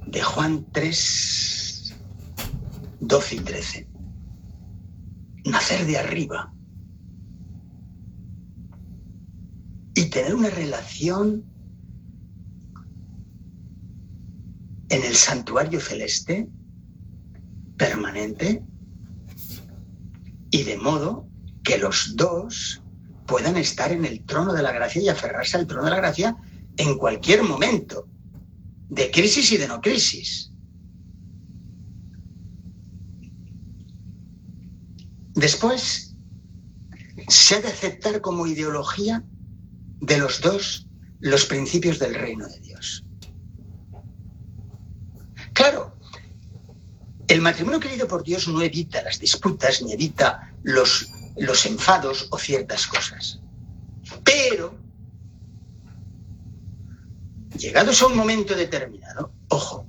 de Juan 3, 12 y 13. Nacer de arriba y tener una relación en el santuario celeste permanente y de modo que los dos puedan estar en el trono de la gracia y aferrarse al trono de la gracia en cualquier momento, de crisis y de no crisis. Después, se ha de aceptar como ideología de los dos los principios del reino de Dios. Claro, el matrimonio querido por Dios no evita las disputas ni evita los los enfados o ciertas cosas. Pero, llegados a un momento determinado, ojo,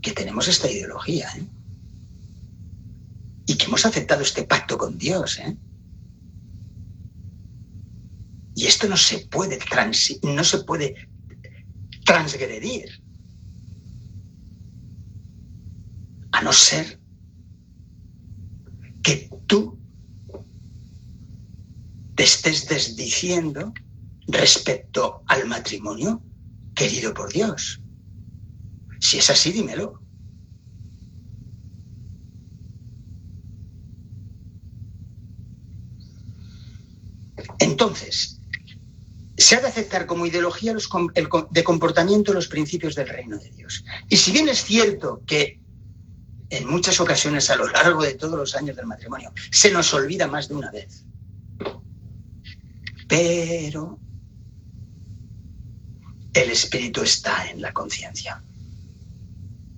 que tenemos esta ideología, ¿eh? Y que hemos aceptado este pacto con Dios, ¿eh? Y esto no se puede, no se puede transgredir. A no ser que tú te estés desdiciendo respecto al matrimonio querido por Dios. Si es así, dímelo. Entonces, se ha de aceptar como ideología de comportamiento los principios del reino de Dios. Y si bien es cierto que en muchas ocasiones a lo largo de todos los años del matrimonio se nos olvida más de una vez, pero el espíritu está en la conciencia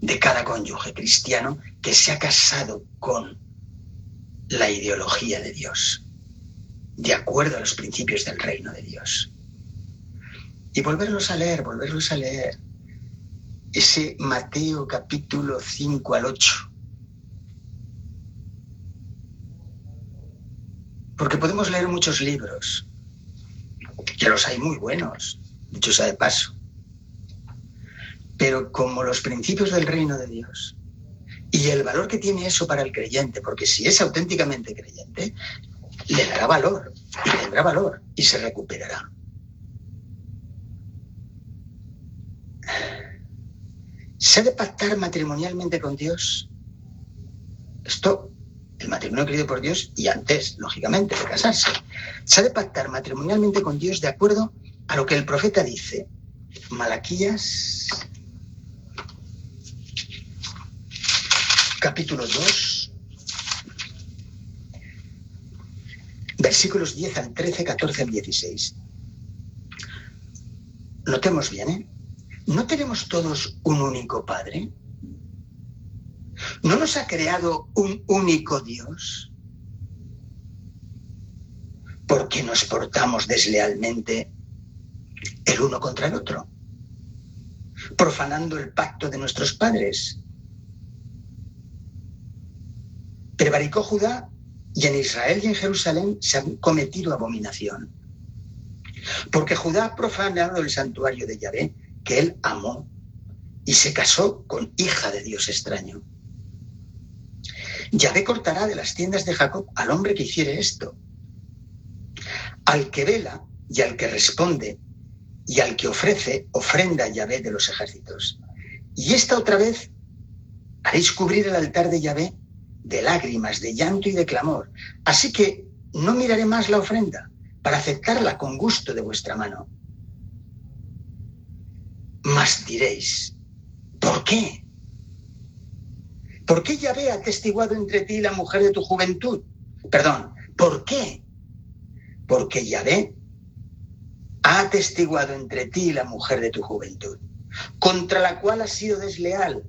de cada cónyuge cristiano que se ha casado con la ideología de Dios, de acuerdo a los principios del reino de Dios. Y volverlos a leer, volverlos a leer. Ese Mateo capítulo 5 al 8. Porque podemos leer muchos libros, que los hay muy buenos, dicho sea de paso pero como los principios del reino de Dios y el valor que tiene eso para el creyente, porque si es auténticamente creyente, le dará valor y tendrá valor y se recuperará. ¿Se ha de pactar matrimonialmente con Dios? Esto, el matrimonio querido por Dios y antes, lógicamente, de casarse. Se ha de pactar matrimonialmente con Dios de acuerdo a lo que el profeta dice. Malaquías capítulo 2, versículos 10 al 13, 14 al 16. Notemos bien, ¿eh? ¿No tenemos todos un único Padre? ¿No nos ha creado un único Dios? ¿Por qué nos portamos deslealmente el uno contra el otro? Profanando el pacto de nuestros padres Prevaricó Judá y en Israel y en Jerusalén se han cometido abominación. Porque Judá ha profanado el santuario de Yahvé, que él amó, y se casó con hija de Dios extraño. Yahvé cortará de las tiendas de Jacob al hombre que hiciere esto. Al que vela y al que responde y al que ofrece ofrenda a Yahvé de los ejércitos. Y esta otra vez haréis cubrir el altar de Yahvé de lágrimas, de llanto y de clamor. Así que no miraré más la ofrenda para aceptarla con gusto de vuestra mano. Mas diréis, ¿por qué? ¿Por qué Yahvé ha atestiguado entre ti la mujer de tu juventud? Perdón, ¿por qué? Porque Yahvé ha atestiguado entre ti la mujer de tu juventud, contra la cual has sido desleal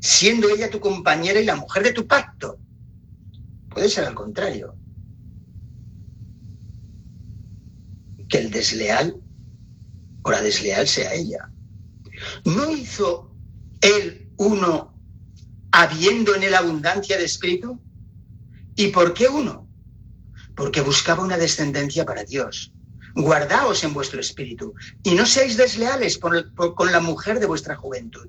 siendo ella tu compañera y la mujer de tu pacto. Puede ser al contrario. Que el desleal o la desleal sea ella. ¿No hizo él uno habiendo en él abundancia de espíritu? ¿Y por qué uno? Porque buscaba una descendencia para Dios. Guardaos en vuestro espíritu y no seáis desleales con la mujer de vuestra juventud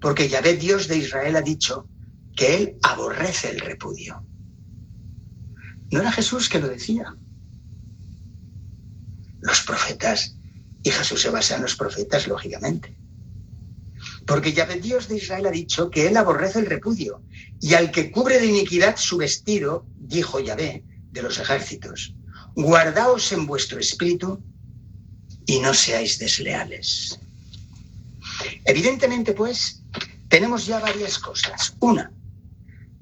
porque Yahvé Dios de Israel ha dicho que él aborrece el repudio. No era Jesús que lo decía. Los profetas, y Jesús se basa en los profetas, lógicamente. Porque Yahvé Dios de Israel ha dicho que él aborrece el repudio, y al que cubre de iniquidad su vestido, dijo Yahvé de los ejércitos, guardaos en vuestro espíritu y no seáis desleales. Evidentemente, pues, tenemos ya varias cosas. Una,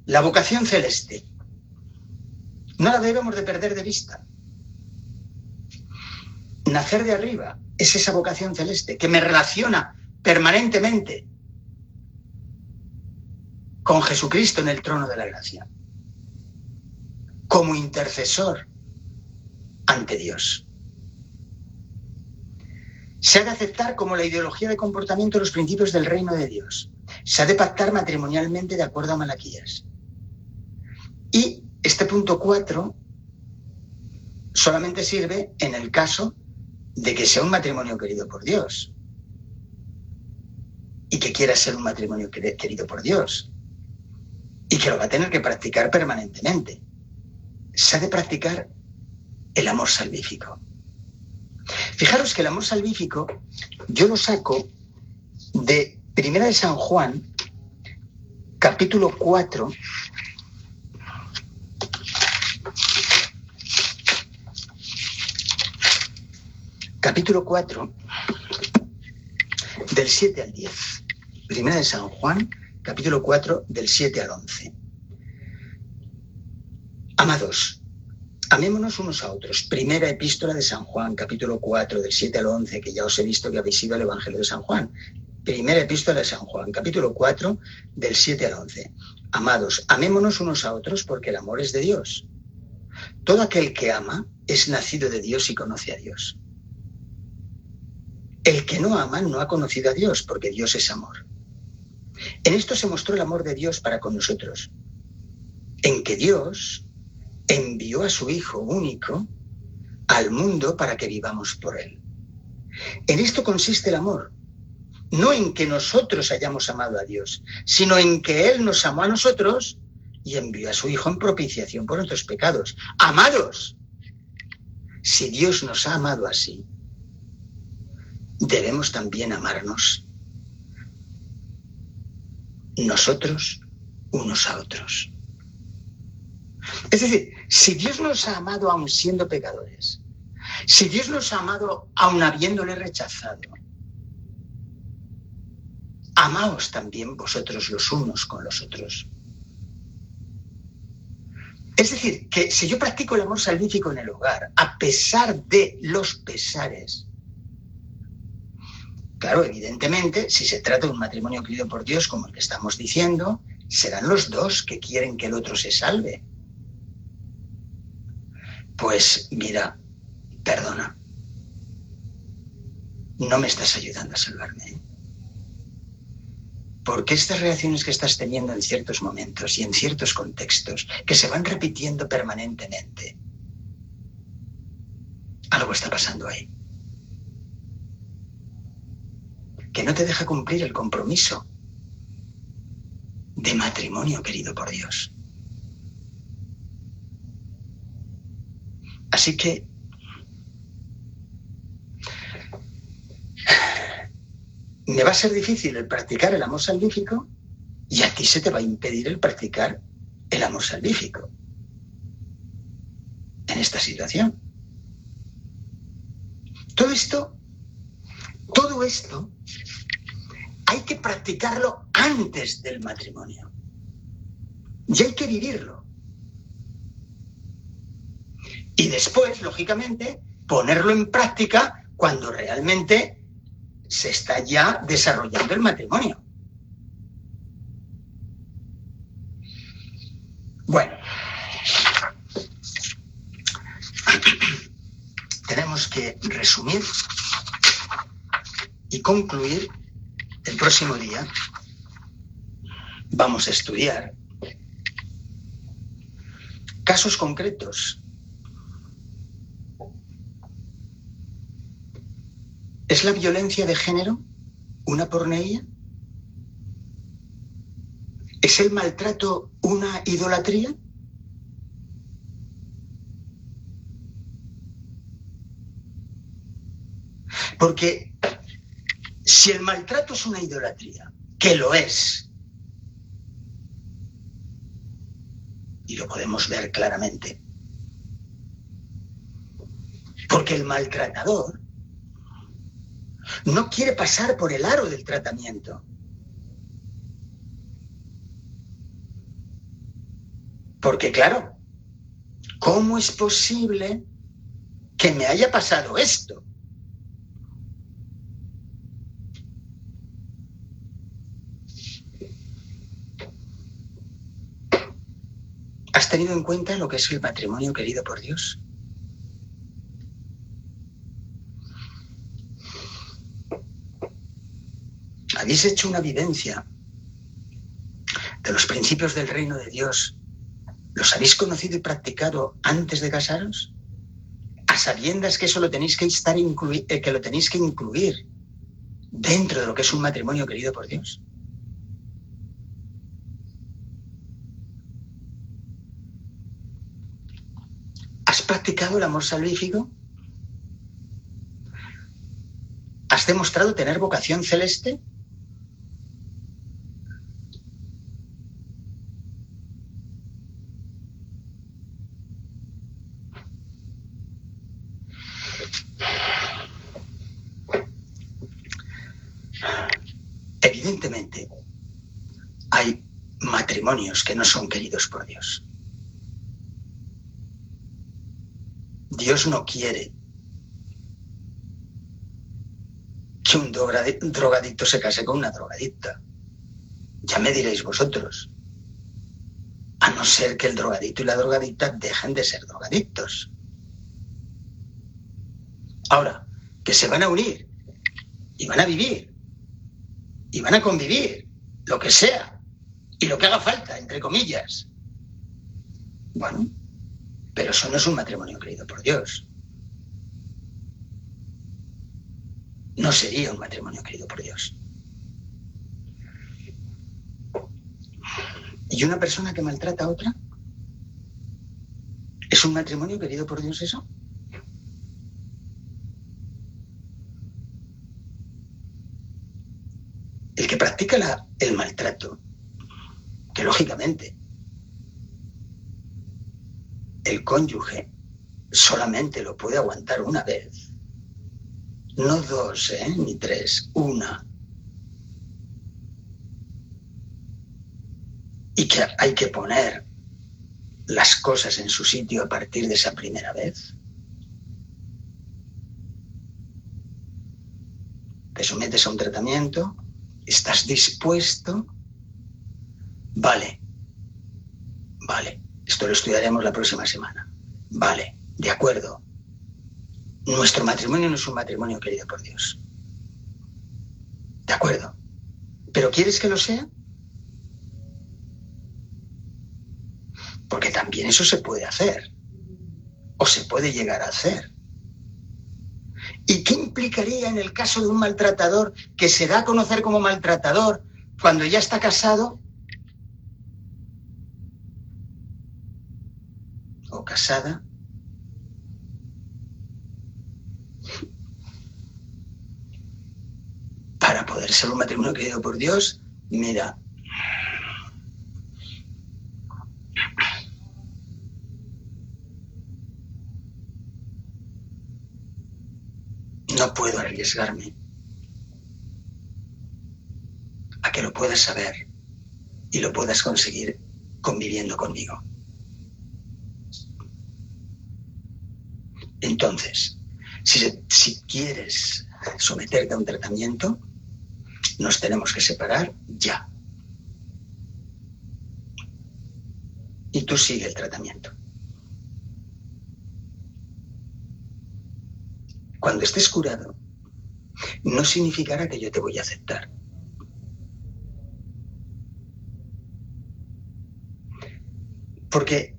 la vocación celeste. No la debemos de perder de vista. Nacer de arriba es esa vocación celeste que me relaciona permanentemente con Jesucristo en el trono de la gracia. como intercesor ante Dios. Se ha de aceptar como la ideología de comportamiento los principios del reino de Dios. Se ha de pactar matrimonialmente de acuerdo a Malaquías. Y este punto 4 solamente sirve en el caso de que sea un matrimonio querido por Dios y que quiera ser un matrimonio querido por Dios y que lo va a tener que practicar permanentemente. Se ha de practicar el amor salvífico. Fijaros que el amor salvífico yo lo saco de Primera de San Juan, capítulo 4, capítulo 4, del 7 al 10. Primera de San Juan, capítulo 4, del 7 al 11. Amados, amémonos unos a otros. Primera epístola de San Juan, capítulo 4, del 7 al 11, que ya os he visto que habéis ido al Evangelio de San Juan. Primera epístola de San Juan, capítulo 4, del 7 al 11. Amados, amémonos unos a otros porque el amor es de Dios. Todo aquel que ama es nacido de Dios y conoce a Dios. El que no ama no ha conocido a Dios, porque Dios es amor. En esto se mostró el amor de Dios para con nosotros, en que Dios envió a su Hijo único al mundo para que vivamos por Él. En esto consiste el amor, no en que nosotros hayamos amado a Dios, sino en que Él nos amó a nosotros y envió a su Hijo en propiciación por nuestros pecados. Amados, si Dios nos ha amado así, debemos también amarnos nosotros unos a otros. Es decir, si Dios nos ha amado aun siendo pecadores, si Dios nos ha amado aun habiéndole rechazado, amaos también vosotros los unos con los otros. Es decir, que si yo practico el amor salvífico en el hogar, a pesar de los pesares, Claro, evidentemente, si se trata de un matrimonio querido por Dios, como el que estamos diciendo, serán los dos que quieren que el otro se salve. Pues mira, perdona, no me estás ayudando a salvarme. ¿eh? Porque estas reacciones que estás teniendo en ciertos momentos y en ciertos contextos, que se van repitiendo permanentemente, algo está pasando ahí. Que no te deja cumplir el compromiso de matrimonio querido por Dios. Así que me va a ser difícil el practicar el amor salvífico y a ti se te va a impedir el practicar el amor salvífico en esta situación. Todo esto, todo esto hay que practicarlo antes del matrimonio. Y hay que vivirlo. Y después, lógicamente, ponerlo en práctica cuando realmente se está ya desarrollando el matrimonio. Bueno, tenemos que resumir y concluir el próximo día vamos a estudiar casos concretos. ¿Es la violencia de género una porneía? ¿Es el maltrato una idolatría? Porque si el maltrato es una idolatría, que lo es, y lo podemos ver claramente, porque el maltratador no quiere pasar por el aro del tratamiento. Porque claro, ¿cómo es posible que me haya pasado esto? ¿Has tenido en cuenta lo que es el matrimonio querido por Dios? ¿Habéis hecho una vivencia de los principios del reino de Dios? ¿Los habéis conocido y practicado antes de casaros? A sabiendas que eso lo tenéis que estar eh, que lo tenéis que incluir dentro de lo que es un matrimonio querido por Dios. ¿Has practicado el amor salvífico? ¿Has demostrado tener vocación celeste? Evidentemente, hay matrimonios que no son queridos por Dios. Dios no quiere que un drogadicto se case con una drogadicta. Ya me diréis vosotros. A no ser que el drogadicto y la drogadicta dejen de ser drogadictos. Ahora, que se van a unir y van a vivir y van a convivir, lo que sea, y lo que haga falta, entre comillas. Bueno, pero eso no es un matrimonio querido por Dios. No sería un matrimonio querido por Dios. ¿Y una persona que maltrata a otra? ¿Es un matrimonio querido por Dios eso? El que practica el maltrato, que lógicamente el cónyuge solamente lo puede aguantar una vez. No dos, ¿eh? ni tres, una. Y que hay que poner las cosas en su sitio a partir de esa primera vez. Te sometes a un tratamiento, estás dispuesto, vale, vale, esto lo estudiaremos la próxima semana. Vale, de acuerdo. Nuestro matrimonio no es un matrimonio querido por Dios. De acuerdo. ¿Pero quieres que lo sea? Porque también eso se puede hacer. O se puede llegar a hacer. ¿Y qué implicaría en el caso de un maltratador que se da a conocer como maltratador cuando ya está casado Para poder ser un matrimonio querido por Dios, mira, no puedo arriesgarme a que lo puedas saber y lo puedas conseguir conviviendo conmigo. Entonces, si, quieres someterte a un tratamiento, nos tenemos que separar ya. Y tú sigue el tratamiento. Cuando estés curado, no significará que yo te voy a aceptar. Porque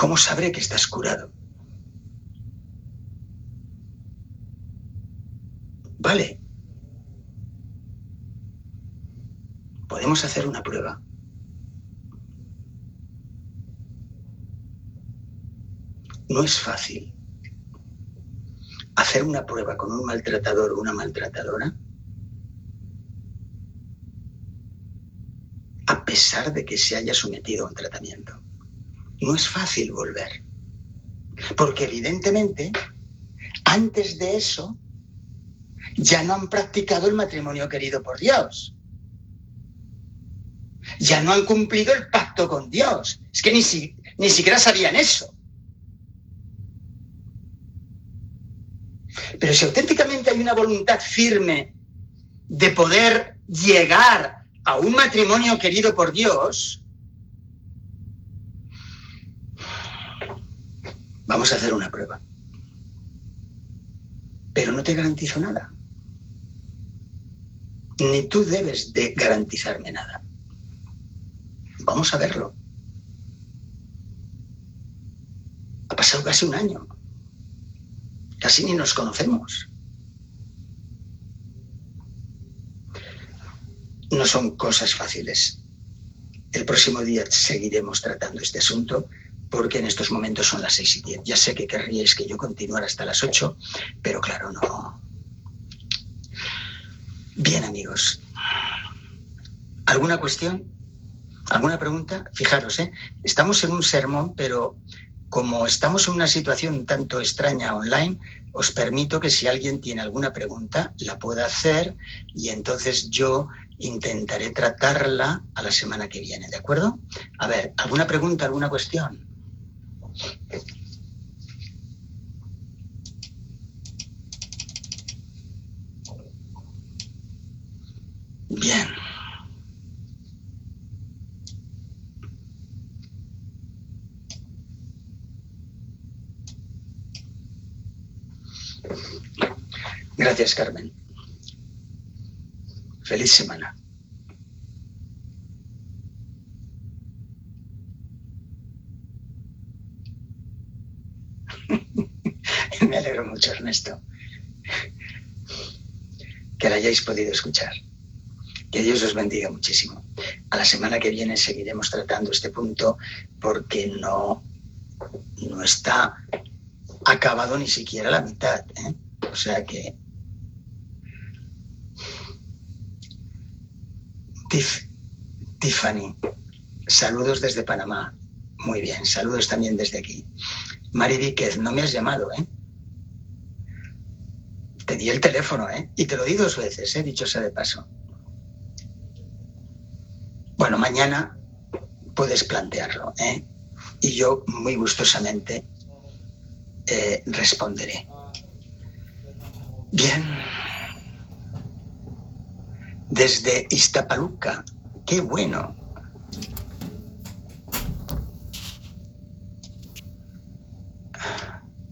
¿Cómo sabré que estás curado? Vale. Podemos hacer una prueba. No es fácil hacer una prueba con un maltratador o una maltratadora a pesar de que se haya sometido a un tratamiento no es fácil volver. Porque evidentemente, antes de eso, ya no han practicado el matrimonio querido por Dios. Ya no han cumplido el pacto con Dios. Es que ni, ni siquiera sabían eso. Pero si auténticamente hay una voluntad firme de poder llegar a un matrimonio querido por Dios, Vamos a hacer una prueba. Pero no te garantizo nada. Ni tú debes de garantizarme nada. Vamos a verlo. Ha pasado casi un año. Casi ni nos conocemos. No son cosas fáciles. El próximo día seguiremos tratando este asunto porque en estos momentos son las seis y diez. Ya sé que querríais que yo continuara hasta las ocho, pero claro, no. Bien, amigos. ¿Alguna cuestión? ¿Alguna pregunta? Fijaros, ¿eh? estamos en un sermón, pero como estamos en una situación tanto extraña online, os permito que si alguien tiene alguna pregunta, la pueda hacer y entonces yo intentaré tratarla a la semana que viene, ¿de acuerdo? A ver, ¿alguna pregunta, alguna cuestión? Bien. Gracias, Carmen. Feliz semana. Me alegro mucho, Ernesto, que la hayáis podido escuchar. Que Dios os bendiga muchísimo. A la semana que viene seguiremos tratando este punto porque no, no está acabado ni siquiera la mitad. ¿eh? O sea que Tiffany, saludos desde Panamá. Muy bien, saludos también desde aquí. Mari Víquez, no me has llamado, ¿eh? Te di el teléfono, ¿eh? Y te lo di dos veces, ¿eh? Dicho sea de paso. Bueno, mañana puedes plantearlo, ¿eh? Y yo muy gustosamente eh, responderé. Bien desde Iztapaluca. Qué bueno.